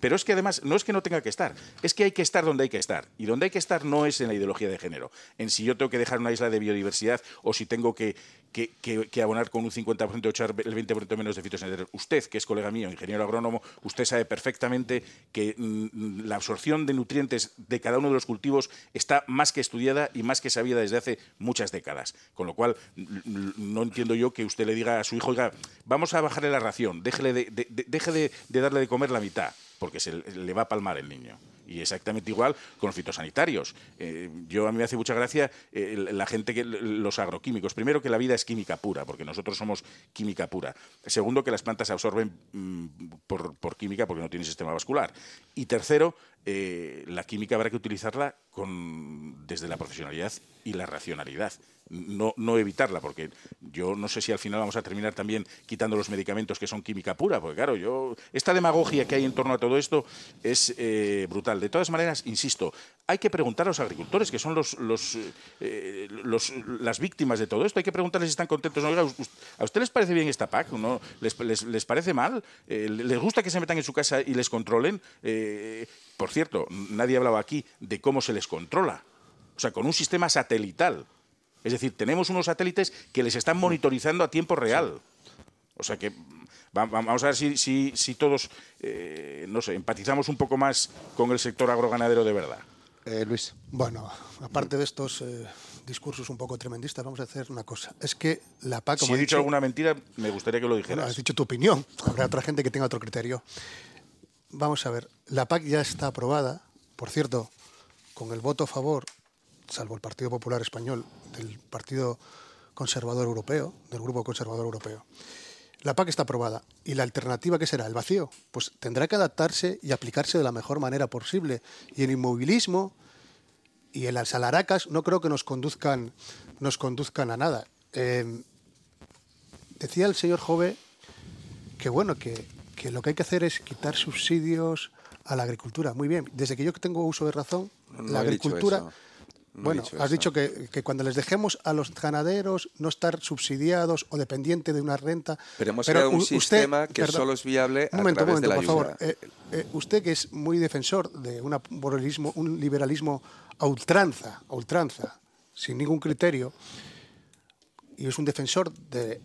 Pero es que además no es que no tenga que estar, es que hay que estar donde hay que estar. Y donde hay que estar no es en la ideología de género, en si yo tengo que dejar una isla de biodiversidad o si tengo que, abonar con un 50% o echar el 20% menos de fitosanitarios. Usted, que es colega mío, ingeniero agrónomo, usted sabe perfectamente que mm, la absorción de nutrientes de cada uno de los cultivos está más que estudiada y más que sabida desde hace muchas décadas. Con lo cual, no entiendo yo que usted le diga a su hijo, oiga, vamos a bajarle la ración, déjele de deje de, darle de comer la mitad, porque se le va a palmar el niño. Y exactamente igual con los fitosanitarios. Eh, yo a mí me hace mucha gracia eh, la gente que los agroquímicos. Primero que la vida es química pura, porque nosotros somos química pura. Segundo que las plantas absorben mm, por, química porque no tienen sistema vascular. Y tercero eh, la química habrá que utilizarla con, desde la profesionalidad y la racionalidad. No, no, evitarla, porque yo no sé si al final vamos a terminar también quitando los medicamentos que son química pura, porque claro, yo esta demagogia que hay en torno a todo esto es brutal. De todas maneras, insisto, hay que preguntar a los agricultores, que son los, los, eh, las víctimas de todo esto, hay que preguntarles si están contentos. ¿A usted les parece bien esta PAC? ¿No? ¿Les, les, parece mal? ¿Les gusta que se metan en su casa y les controlen? por cierto, nadie hablaba aquí de cómo se les controla. O sea, con un sistema satelital. Es decir, tenemos unos satélites que les están monitorizando a tiempo real. O sea que vamos a ver si, todos, eh, no sé, empatizamos un poco más con el sector agroganadero de verdad. Eh, Luis. Bueno, aparte de estos eh, discursos un poco tremendistas, vamos a hacer una cosa. Es que la PAC... si he dicho, alguna mentira, me gustaría que lo dijeras. has dicho tu opinión. Habrá otra gente que tenga otro criterio. Vamos a ver, la PAC ya está aprobada, por cierto, con el voto a favor, salvo el Partido Popular Español, del Partido Conservador Europeo, del Grupo Conservador Europeo. La PAC está aprobada. ¿Y la alternativa qué será? ¿El vacío? Pues tendrá que adaptarse y aplicarse de la mejor manera posible. Y el inmovilismo y el alzalaracas no creo que nos conduzcan, nos conduzcan a nada. Eh, decía el señor Jove que bueno, que que lo que hay que hacer es quitar subsidios a la agricultura. Muy bien, desde que yo tengo uso de razón, la agricultura... bueno, has dicho que, cuando les dejemos a los ganaderos no estar subsidiados o dependientes de una renta. Pero hemos creado un sistema que solo es viable a momento, través de la por favor. Eh, eh, usted que es muy defensor de un liberalismo, un liberalismo a ultranza, a ultranza, sin ningún criterio, y es un defensor del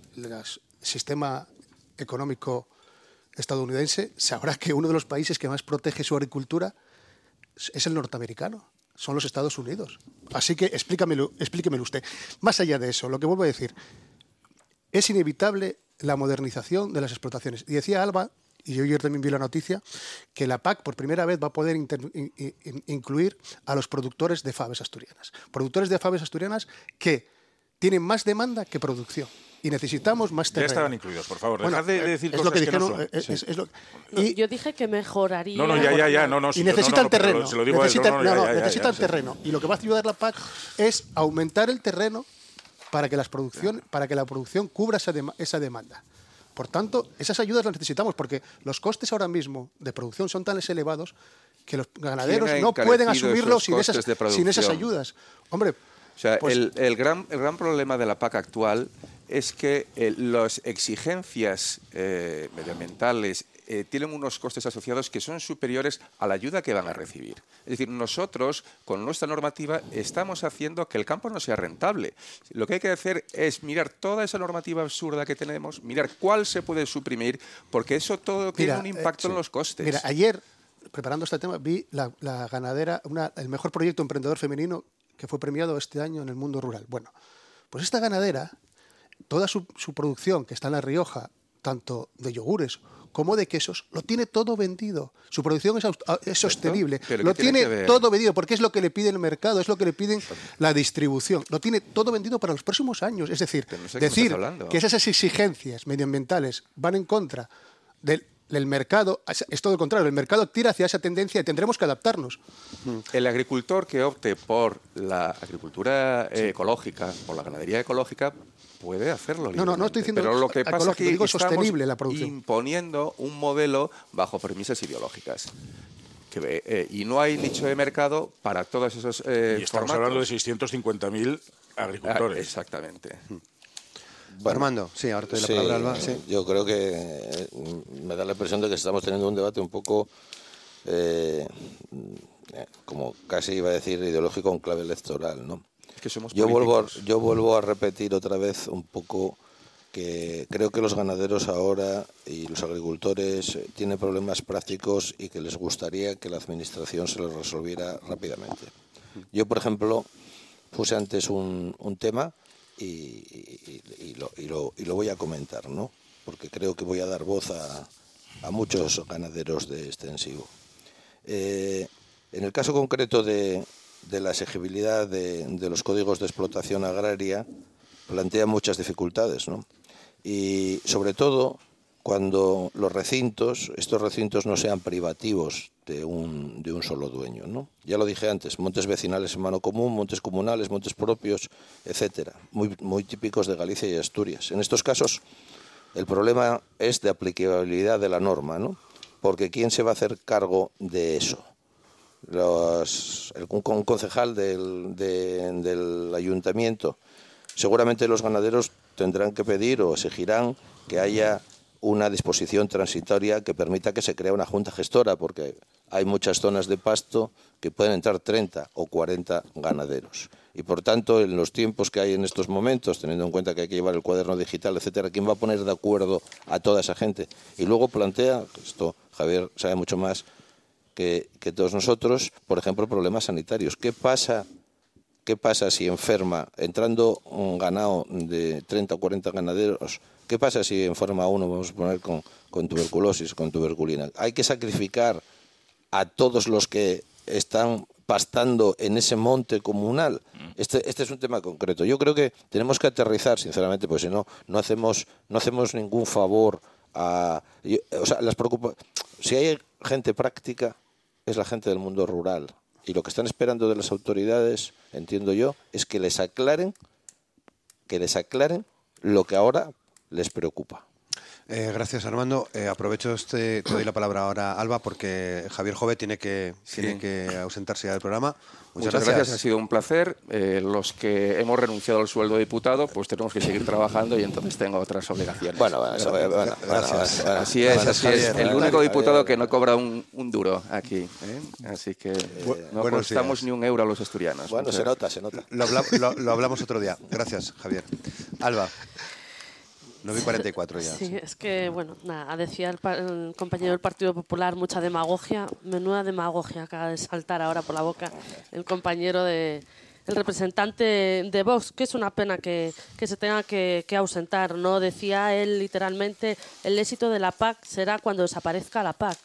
sistema económico estadounidense sabrá que uno de los países que más protege su agricultura es el norteamericano, son los Estados Unidos. Así que explícamelo, explíquemelo usted. Más allá de eso, lo que vuelvo a decir, es inevitable la modernización de las explotaciones. Y decía Alba, y yo ayer también vi la noticia, que la PAC por primera vez va a poder incluir a los productores de faves asturianas. Productores de faves asturianas que tienen más demanda que producción y necesitamos más terreno. Ya estaban incluidos, por favor. Dejad de, decir cosas que, dijeron, y, yo dije que mejoraría. No, no, ya, ya, ya. No, no, y necesitan terreno. Se lo digo necesitan, no, no, necesitan terreno. Y lo que va a ayudar la PAC es aumentar el terreno para que, las producción, para que la producción cubra esa, esa demanda. Por tanto, esas ayudas las necesitamos porque los costes ahora mismo de producción son tan elevados que los ganaderos no pueden asumirlos sin esas, sin esas ayudas. Hombre, o sea, pues el, el, gran, el gran problema de la PAC actual es que eh, las exigencias eh, medioambientales eh, tienen unos costes asociados que son superiores a la ayuda que van a recibir. Es decir, nosotros, con nuestra normativa, estamos haciendo que el campo no sea rentable. Lo que hay que hacer es mirar toda esa normativa absurda que tenemos, mirar cuál se puede suprimir, porque eso todo tiene un eh, impacto en los costes. Mira, ayer, preparando este tema, vi la, ganadera, el mejor proyecto emprendedor femenino que fue premiado este año en el mundo rural. Bueno, pues esta ganadera, toda su, producción que está en La Rioja, tanto de yogures como de quesos, lo tiene todo vendido. Su producción es, sostenible. Lo tiene, todo vendido, porque es lo que le pide el mercado, es lo que le piden la distribución. Lo tiene todo vendido para los próximos años. Es decir, decir que esas exigencias medioambientales van en contra del el mercado, es todo lo contrario, el mercado tira hacia esa tendencia y tendremos que adaptarnos. El agricultor que opte por la agricultura eh, ecológica, por la ganadería ecológica, puede hacerlo. No, no, no estoy diciendo Pero lo que pasa es que digo sostenible la producción. imponiendo un modelo bajo premisas ideológicas. Que, eh, y no hay nicho de mercado para todos esos eh, y estamos hablando de 650.000 agricultores. Ah, exactamente. Armando, sí, ahora te doy la palabra, Alba. Yo creo que eh, me da la impresión de que estamos teniendo un debate un poco, eh, como casi iba a decir, ideológico en clave electoral, ¿no? yo, vuelvo a, yo vuelvo a repetir otra vez un poco que creo que los ganaderos ahora y los agricultores eh, tienen problemas prácticos y que les gustaría que la administración se los resolviera rápidamente. Yo, por ejemplo, puse antes un, un tema y, lo, voy a comentar, ¿no? porque creo que voy a dar voz a, muchos ganaderos de extensivo. Eh, en el caso concreto de, la exigibilidad de, de, los códigos de explotación agraria, plantea muchas dificultades, ¿no? Y sobre todo cuando los recintos, estos recintos no sean privativos de un, de un solo dueño. ¿no? Ya lo dije antes, montes vecinales en mano común, montes comunales, montes propios, etcétera, muy, muy típicos de Galicia y Asturias. En estos casos, el problema es de aplicabilidad de la norma, ¿no? porque ¿quién se va a hacer cargo de eso? Los, el, concejal del, del ayuntamiento, seguramente los ganaderos tendrán que pedir o exigirán que haya una disposición transitoria que permita que se crea una junta gestora, porque hay muchas zonas de pasto que pueden entrar 30 o 40 ganaderos. Y por tanto, en los tiempos que hay en estos momentos, teniendo en cuenta que hay que llevar el cuaderno digital, etcétera, ¿quién va a poner de acuerdo a toda esa gente? Y luego plantea, esto Javier sabe mucho más que, que todos nosotros, por ejemplo, problemas sanitarios. ¿Qué pasa ¿Qué pasa si enferma, entrando un ganado de 30 o 40 ganaderos, qué pasa si enferma uno, vamos a poner, con, con tuberculosis, con tuberculina? Hay que sacrificar a todos los que están pastando en ese monte comunal. Este, este es un tema concreto. Yo creo que tenemos que aterrizar, sinceramente, porque si no, no hacemos, no hacemos ningún favor a... o sea, las preocupa si hay gente práctica, es la gente del mundo rural. Y lo que están esperando de las autoridades, entiendo yo, es que les aclaren, que les aclaren lo que ahora les preocupa. Eh, gracias, Armando. Eh, aprovecho este, te doy la palabra ahora, Alba, porque Javier Jove tiene que, tiene que ausentarse ya del programa. Muchas, gracias. ha sido un placer. Eh, los que hemos renunciado al sueldo de diputado, pues tenemos que seguir trabajando y entonces tengo otras obligaciones. Bueno, bueno, gracias. así es, así es. El único diputado que no cobra un, duro aquí. Así que no costamos ni un euro a los asturianos. Bueno, se nota, se nota. lo hablamos otro día. Gracias, Javier. Alba. 9 y 44 ya. Sí, es que, bueno, nada, decía el, compañero del Partido Popular, mucha demagogia, menuda demagogia acaba de saltar ahora por la boca el compañero de el representante de Vox, que es una pena que, que se tenga que, que, ausentar, ¿no? Decía él literalmente, el éxito de la PAC será cuando desaparezca la PAC.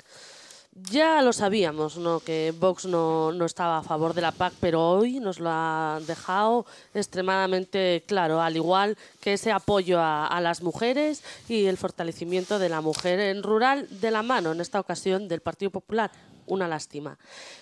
Ya lo sabíamos, ¿no? que Vox no, no, estaba a favor de la PAC, pero hoy nos lo ha dejado extremadamente claro, al igual que ese apoyo a, a, las mujeres y el fortalecimiento de la mujer en rural de la mano, en esta ocasión, del Partido Popular. Una lástima.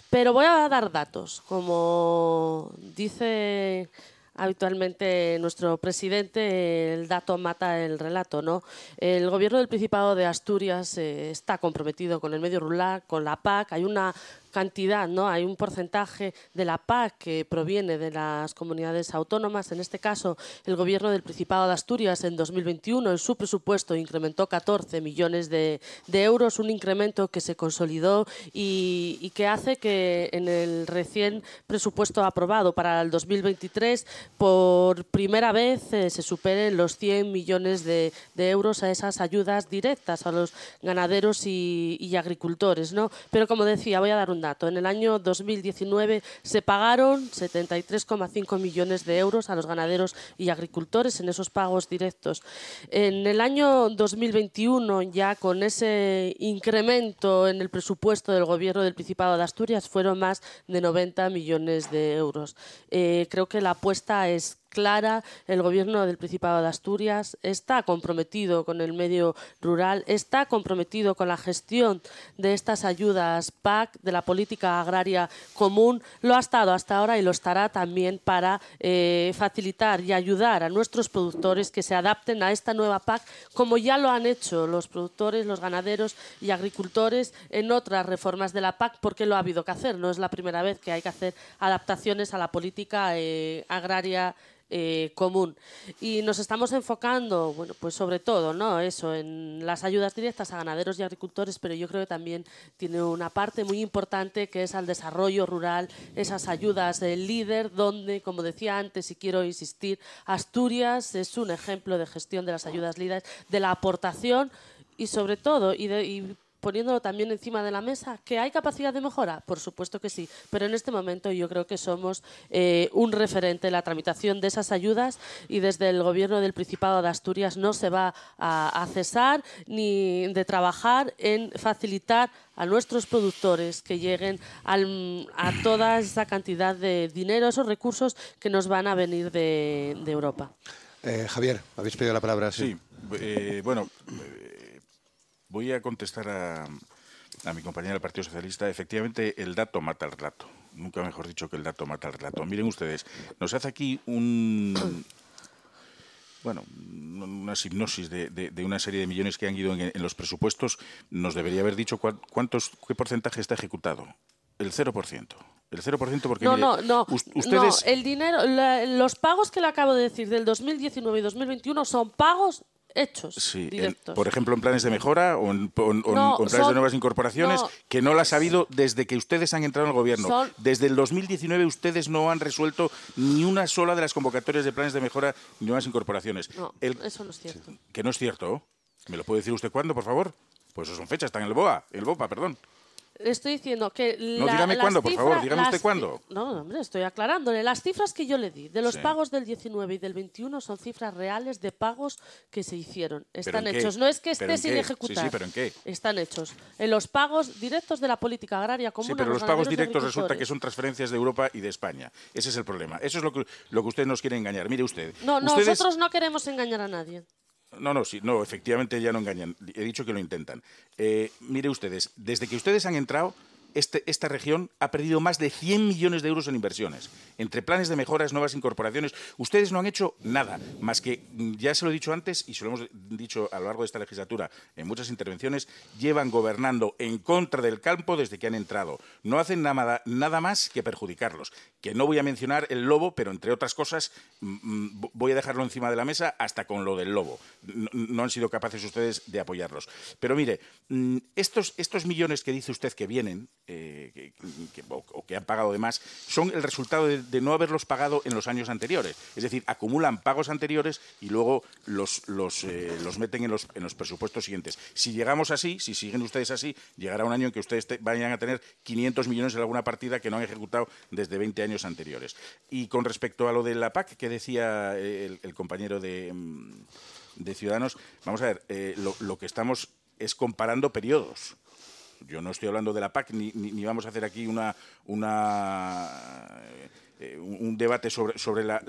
Pero voy a dar datos. Como dice habitualmente nuestro presidente, el dato mata el relato, ¿no? El gobierno del Principado de Asturias eh, está comprometido con el medio rural, con la PAC. Hay una cantidad, ¿no? Hay un porcentaje de la PAC que proviene de las comunidades autónomas. En este caso, el Gobierno del Principado de Asturias en 2021 en su presupuesto incrementó 14 millones de, euros, un incremento que se consolidó y, que hace que en el recién presupuesto aprobado para el 2023 por primera vez eh, se superen los 100 millones de, euros a esas ayudas directas a los ganaderos y, y agricultores. ¿no? Pero como decía, voy a dar un En el año 2019 se pagaron 73,5 millones de euros a los ganaderos y agricultores en esos pagos directos. En el año 2021, ya con ese incremento en el presupuesto del Gobierno del Principado de Asturias, fueron más de 90 millones de euros. Eh, creo que la apuesta es clara. El gobierno del Principado de Asturias está comprometido con el medio rural, está comprometido con la gestión de estas ayudas PAC, de la política agraria común. Lo ha estado hasta ahora y lo estará también para eh, facilitar y ayudar a nuestros productores que se adapten a esta nueva PAC, como ya lo han hecho los productores, los ganaderos y agricultores en otras reformas de la PAC, porque lo ha habido que hacer. No es la primera vez que hay que hacer adaptaciones a la política eh, agraria eh, común. Y nos estamos enfocando, bueno, pues sobre todo, ¿no? Eso, en las ayudas directas a ganaderos y agricultores, pero yo creo que también tiene una parte muy importante que es al desarrollo rural, esas ayudas líder, donde, como decía antes y quiero insistir, Asturias es un ejemplo de gestión de las ayudas líderes, de la aportación y sobre todo, y, de, poniéndolo también encima de la mesa. ¿Que hay capacidad de mejora? Por supuesto que sí, pero en este momento yo creo que somos eh, un referente en la tramitación de esas ayudas y desde el Gobierno del Principado de Asturias no se va a, cesar ni de trabajar en facilitar a nuestros productores que lleguen a toda esa cantidad de dinero, esos recursos que nos van a venir de, Europa. Eh, Javier, habéis pedido la palabra. Sí, eh, bueno, Voy a contestar a, mi compañera del Partido Socialista. Efectivamente, el dato mata el relato. Nunca mejor dicho que el dato mata el relato. Miren ustedes, nos hace aquí un, bueno, una hipnosis de, una serie de millones que han ido en, los presupuestos, nos debería haber dicho cuántos, qué porcentaje está ejecutado. El 0%. El 0% porque no, no, no, ustedes... el dinero, los pagos que le acabo de decir del 2019 y 2021 son pagos hechos sí, directos. por ejemplo, en planes de mejora o en, planes de nuevas incorporaciones, que no las ha habido desde que ustedes han entrado en el gobierno. Desde el 2019 ustedes no han resuelto ni una sola de las convocatorias de planes de mejora ni nuevas incorporaciones. No, eso no es cierto. Que no es cierto. ¿Me lo puede decir usted cuándo, por favor? Pues eso son fechas, están en el BOA, el BOPA, perdón estoy diciendo que. No, dígame cuándo, por favor, dígame usted cuándo. No, hombre, estoy aclarándole. Las cifras que yo le di de los pagos del 19 y del 21 son cifras reales de pagos que se hicieron. Están hechos. No es que esté sin ejecutar. Sí, pero ¿en qué? Están hechos. En los pagos directos de la política agraria común. Sí, pero los pagos directos resulta que son transferencias de Europa y de España. Ese es el problema. Eso es lo que, lo que usted nos quiere engañar. Mire usted. No, nosotros no queremos engañar a nadie. No, no, sí, no, efectivamente ya no engañan. He dicho que lo intentan. Eh, mire ustedes, desde que ustedes han entrado, este, esta región ha perdido más de 100 millones de euros en inversiones. Entre planes de mejoras, nuevas incorporaciones, ustedes no han hecho nada, más que, mm, ya se lo he dicho antes y se lo hemos dicho a lo largo de esta legislatura en muchas intervenciones, llevan gobernando en contra del campo desde que han entrado. No hacen nada, nada más que perjudicarlos. Que no voy a mencionar el lobo, pero entre otras cosas mm, mm, voy a dejarlo encima de la mesa hasta con lo del lobo. No, han sido capaces ustedes de apoyarlos. Pero mire, estos, estos millones que dice usted que vienen, eh, o, que han pagado de más son el resultado de, no haberlos pagado en los años anteriores. Es decir, acumulan pagos anteriores y luego los, los, eh, los meten en los, en los presupuestos siguientes. Si llegamos así, si siguen ustedes así, llegará un año en que ustedes vayan a tener 500 millones en alguna partida que no han ejecutado desde 20 años anteriores. Y con respecto a lo de la PAC que decía eh, el, compañero de, mm, de, Ciudadanos, vamos a ver, lo, lo que estamos es comparando periodos yo no estoy hablando de la PAC ni, vamos a hacer aquí una, una eh, un debate sobre, sobre, la,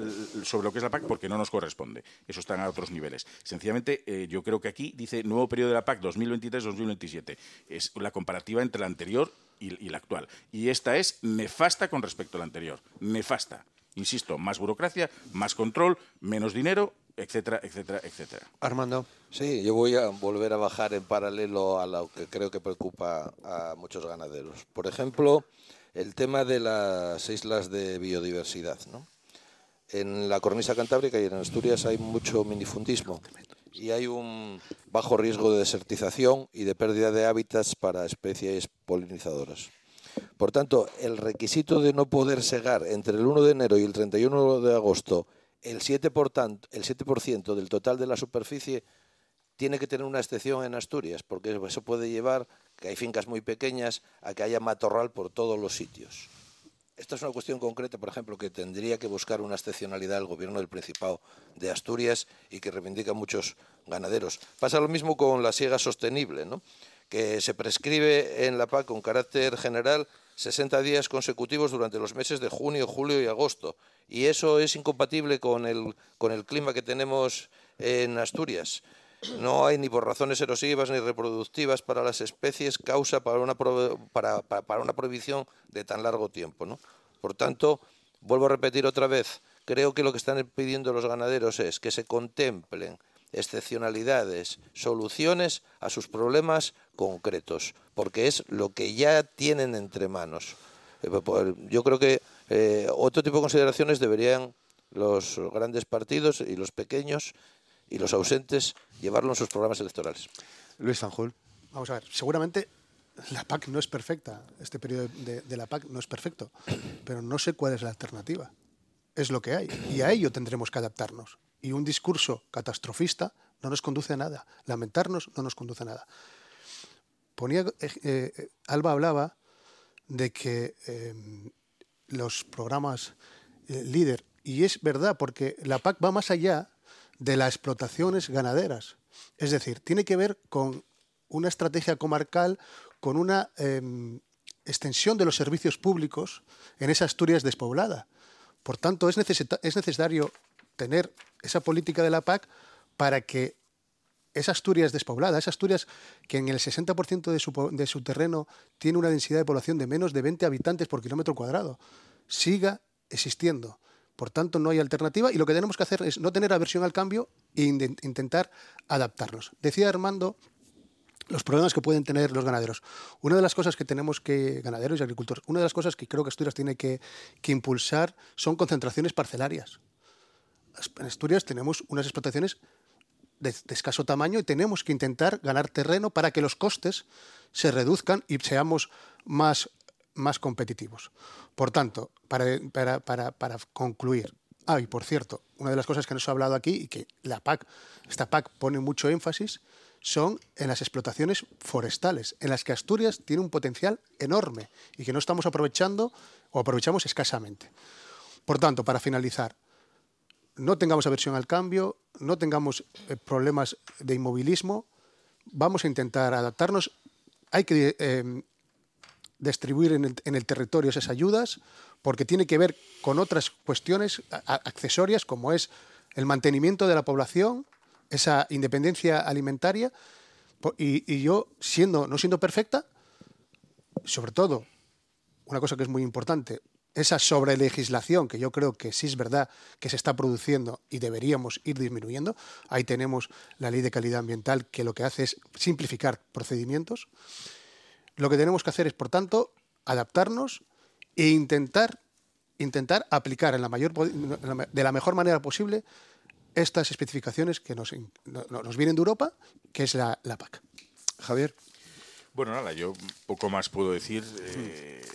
sobre lo que es la PAC porque no nos corresponde. Eso está a otros niveles. Sencillamente, eh, yo creo que aquí dice nuevo periodo de la PAC 2023-2027. Es la comparativa entre la anterior y, y la actual. Y esta es nefasta con respecto a la anterior. Nefasta. Insisto, más burocracia, más control, menos dinero etcétera, etcétera, etcétera. Armando. Sí, yo voy a volver a bajar en paralelo a lo que creo que preocupa a muchos ganaderos. Por ejemplo, el tema de las islas de biodiversidad. ¿no? En la cornisa cantábrica y en Asturias hay mucho minifundismo y hay un bajo riesgo de desertización y de pérdida de hábitats para especies polinizadoras. Por tanto, el requisito de no poder segar entre el 1 de enero y el 31 de agosto el 7%, el 7 del total de la superficie tiene que tener una excepción en Asturias, porque eso puede llevar, que hay fincas muy pequeñas, a que haya matorral por todos los sitios. Esta es una cuestión concreta, por ejemplo, que tendría que buscar una excepcionalidad el gobierno del Principado de Asturias y que reivindica muchos ganaderos. Pasa lo mismo con la siega sostenible, ¿no? Que se prescribe en la PAC con carácter general 60 días consecutivos durante los meses de junio, julio y agosto. Y eso es incompatible con el, con el clima que tenemos en Asturias. No hay ni por razones erosivas ni reproductivas para las especies causa para una, para, para una prohibición de tan largo tiempo. ¿no? Por tanto, vuelvo a repetir otra vez, creo que lo que están pidiendo los ganaderos es que se contemplen excepcionalidades, soluciones a sus problemas concretos, porque es lo que ya tienen entre manos. Eh, yo creo que eh, otro tipo de consideraciones deberían los grandes partidos y los pequeños y los ausentes llevarlo en sus programas electorales. Luis Sanjul. Vamos a ver, seguramente la PAC no es perfecta, este periodo de, de, la PAC no es perfecto, pero no sé cuál es la alternativa. Es lo que hay y a ello tendremos que adaptarnos. Y un discurso catastrofista no nos conduce a nada. Lamentarnos no nos conduce a nada. Ponía, eh, eh, Alba hablaba de que eh, los programas eh, líder, y es verdad, porque la PAC va más allá de las explotaciones ganaderas. Es decir, tiene que ver con una estrategia comarcal, con una eh, extensión de los servicios públicos en esa Asturias despoblada. Por tanto, es, es necesario tener esa política de la PAC para que esa Asturias despoblada, esa Asturias que en el 60% de su, de su terreno tiene una densidad de población de menos de 20 habitantes por kilómetro cuadrado, siga existiendo. Por tanto, no hay alternativa y lo que tenemos que hacer es no tener aversión al cambio e intentar adaptarnos. Decía Armando los problemas que pueden tener los ganaderos. Una de las cosas que tenemos que, ganaderos y agricultores, una de las cosas que creo que Asturias tiene que, que impulsar son concentraciones parcelarias. En Asturias tenemos unas explotaciones de, escaso tamaño y tenemos que intentar ganar terreno para que los costes se reduzcan y seamos más, más competitivos. Por tanto, para, para, para, para concluir, ah, y por cierto, una de las cosas que nos ha hablado aquí y que la PAC, esta PAC pone mucho énfasis, son en las explotaciones forestales, en las que Asturias tiene un potencial enorme y que no estamos aprovechando o aprovechamos escasamente. Por tanto, para finalizar, no tengamos aversión al cambio, no tengamos eh, problemas de inmovilismo, vamos a intentar adaptarnos. Hay que eh, distribuir en el, en el, territorio esas ayudas porque tiene que ver con otras cuestiones accesorias como es el mantenimiento de la población, esa independencia alimentaria y, y yo siendo no siendo perfecta, sobre todo una cosa que es muy importante, esa sobrelegislación, que yo creo que sí es verdad que se está produciendo y deberíamos ir disminuyendo. Ahí tenemos la ley de calidad ambiental que lo que hace es simplificar procedimientos. Lo que tenemos que hacer es, por tanto, adaptarnos e intentar, intentar aplicar en la mayor, de la mejor manera posible estas especificaciones que nos, nos vienen de Europa, que es la, la PAC. Javier. Bueno, nada, yo poco más puedo decir. Eh,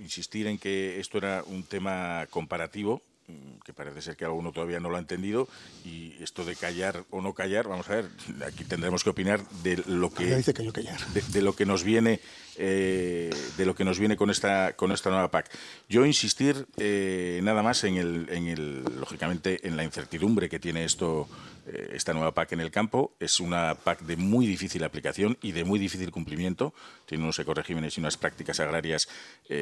insistir en que esto era un tema comparativo, mm, que parece ser que alguno todavía no lo ha entendido, y esto de callar o no callar, vamos a ver, aquí tendremos que opinar de lo que, dice que yo callar. De, de, lo que nos viene eh, de lo que nos viene con esta con esta nueva PAC. Yo insistir eh, nada más en el, en el lógicamente en la incertidumbre que tiene esto eh, esta nueva PAC en el campo. Es una PAC de muy difícil aplicación y de muy difícil cumplimiento. Tiene unos ecoregímenes y unas prácticas agrarias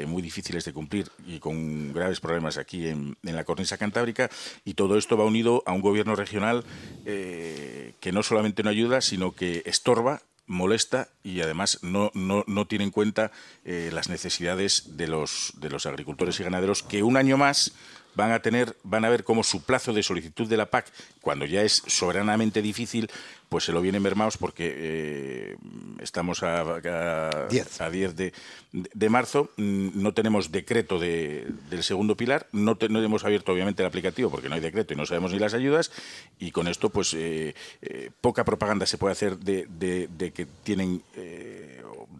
muy difíciles de cumplir y con graves problemas aquí en, en, la cornisa cantábrica. Y todo esto va unido a un gobierno regional que no solamente no ayuda, sino que estorba molesta y además no, no, no tiene en cuenta eh, las necesidades de los, de los agricultores y ganaderos que un año más van a tener, van a ver cómo su plazo de solicitud de la PAC, cuando ya es soberanamente difícil, pues se lo vienen mermados porque eh, estamos a, a 10, a 10 de, de, marzo, mm, no tenemos decreto de, del segundo pilar, no, te, no, hemos abierto obviamente el aplicativo porque no hay decreto y no sabemos ni las ayudas y con esto pues eh, eh, poca propaganda se puede hacer de, de que tienen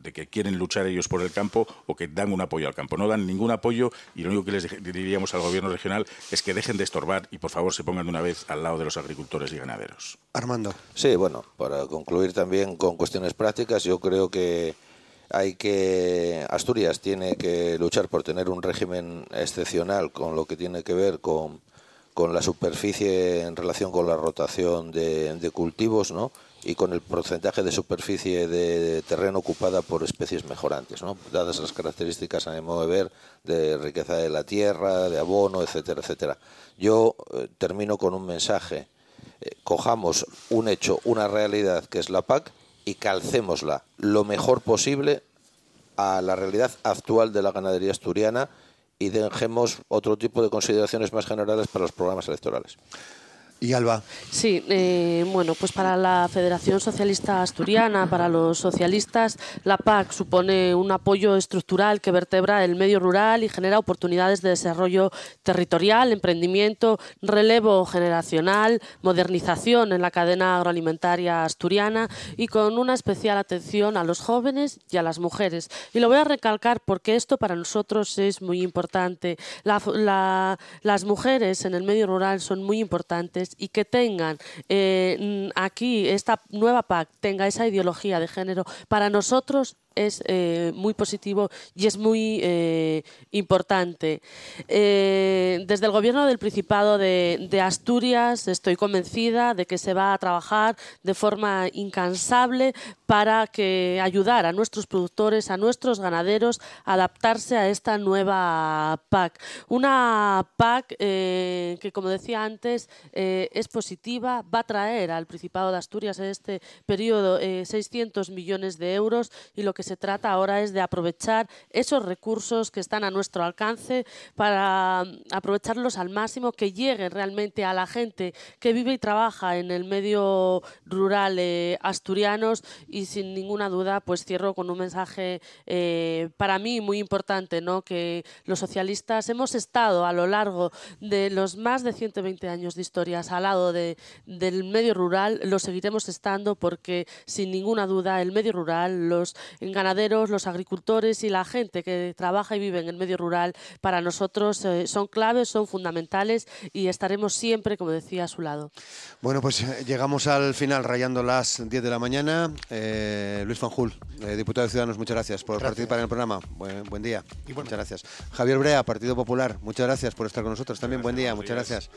de que quieren luchar ellos por el campo o que dan un apoyo al campo. No dan ningún apoyo y lo único que les diríamos al gobierno regional es que dejen de estorbar y por favor se pongan de una vez al lado de los agricultores y ganaderos. Armando. Sí, bueno, para concluir también con cuestiones prácticas, yo creo que hay que Asturias tiene que luchar por tener un régimen excepcional con lo que tiene que ver con, con la superficie en relación con la rotación de, de cultivos, ¿no? y con el porcentaje de superficie de terreno ocupada por especies mejorantes, ¿no? dadas las características a mi modo de ver de riqueza de la tierra, de abono, etcétera, etcétera. Yo eh, termino con un mensaje. Eh, cojamos un hecho, una realidad que es la PAC y calcémosla lo mejor posible a la realidad actual de la ganadería asturiana y dejemos otro tipo de consideraciones más generales para los programas electorales. ¿Y Alba? Sí, eh, bueno, pues para la Federación Socialista Asturiana, para los socialistas, la PAC supone un apoyo estructural que vertebra el medio rural y genera oportunidades de desarrollo territorial, emprendimiento, relevo generacional, modernización en la cadena agroalimentaria asturiana y con una especial atención a los jóvenes y a las mujeres. Y lo voy a recalcar porque esto para nosotros es muy importante. La, la, las mujeres en el medio rural son muy importantes y que tengan eh, aquí esta nueva PAC tenga esa ideología de género, para nosotros es eh, muy positivo y es muy eh, importante. Desde el Gobierno del Principado de, de, Asturias estoy convencida de que se va a trabajar de forma incansable para que ayudar a nuestros productores, a nuestros ganaderos a adaptarse a esta nueva PAC. Una PAC que, como decía antes, es positiva, va a traer al Principado de Asturias en este periodo 600 millones de euros y lo que se trata ahora es de aprovechar esos recursos que están a nuestro alcance para mm, aprovecharlos al máximo, que lleguen realmente a la gente que vive y trabaja en el medio rural eh, asturianos y sin ninguna duda pues cierro con un mensaje eh, para mí muy importante, ¿no? que los socialistas hemos estado a lo largo de los más de 120 años de historias al lado de, del medio rural, lo seguiremos estando porque sin ninguna duda el medio rural, los ganaderos, los agricultores y la gente que trabaja y vive en el medio rural, para nosotros eh, son claves, son fundamentales y estaremos siempre, como decía, a su lado. Bueno, pues eh, llegamos al final, rayando las 10 de la mañana. Eh, Luis Fanjul, eh, diputado de Ciudadanos, muchas gracias por gracias. participar en el programa. Buen, buen día. Bueno. Muchas gracias. Javier Brea, Partido Popular, muchas gracias por estar con nosotros. También buen día, muchas días. gracias.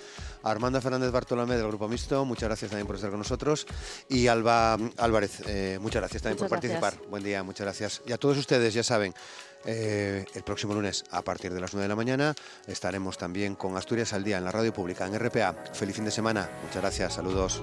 Armando Fernández Bartolomé del Grupo Mixto, muchas gracias también por estar con nosotros. Y Alba Álvarez, eh, muchas gracias también muchas por gracias. participar. Buen día, muchas gracias gracias. Y a todos ustedes, ya saben, eh, el próximo lunes a partir de las 9 de la mañana estaremos también con Asturias al Día en la radio pública, en RPA. Feliz fin de semana. Muchas gracias. Saludos.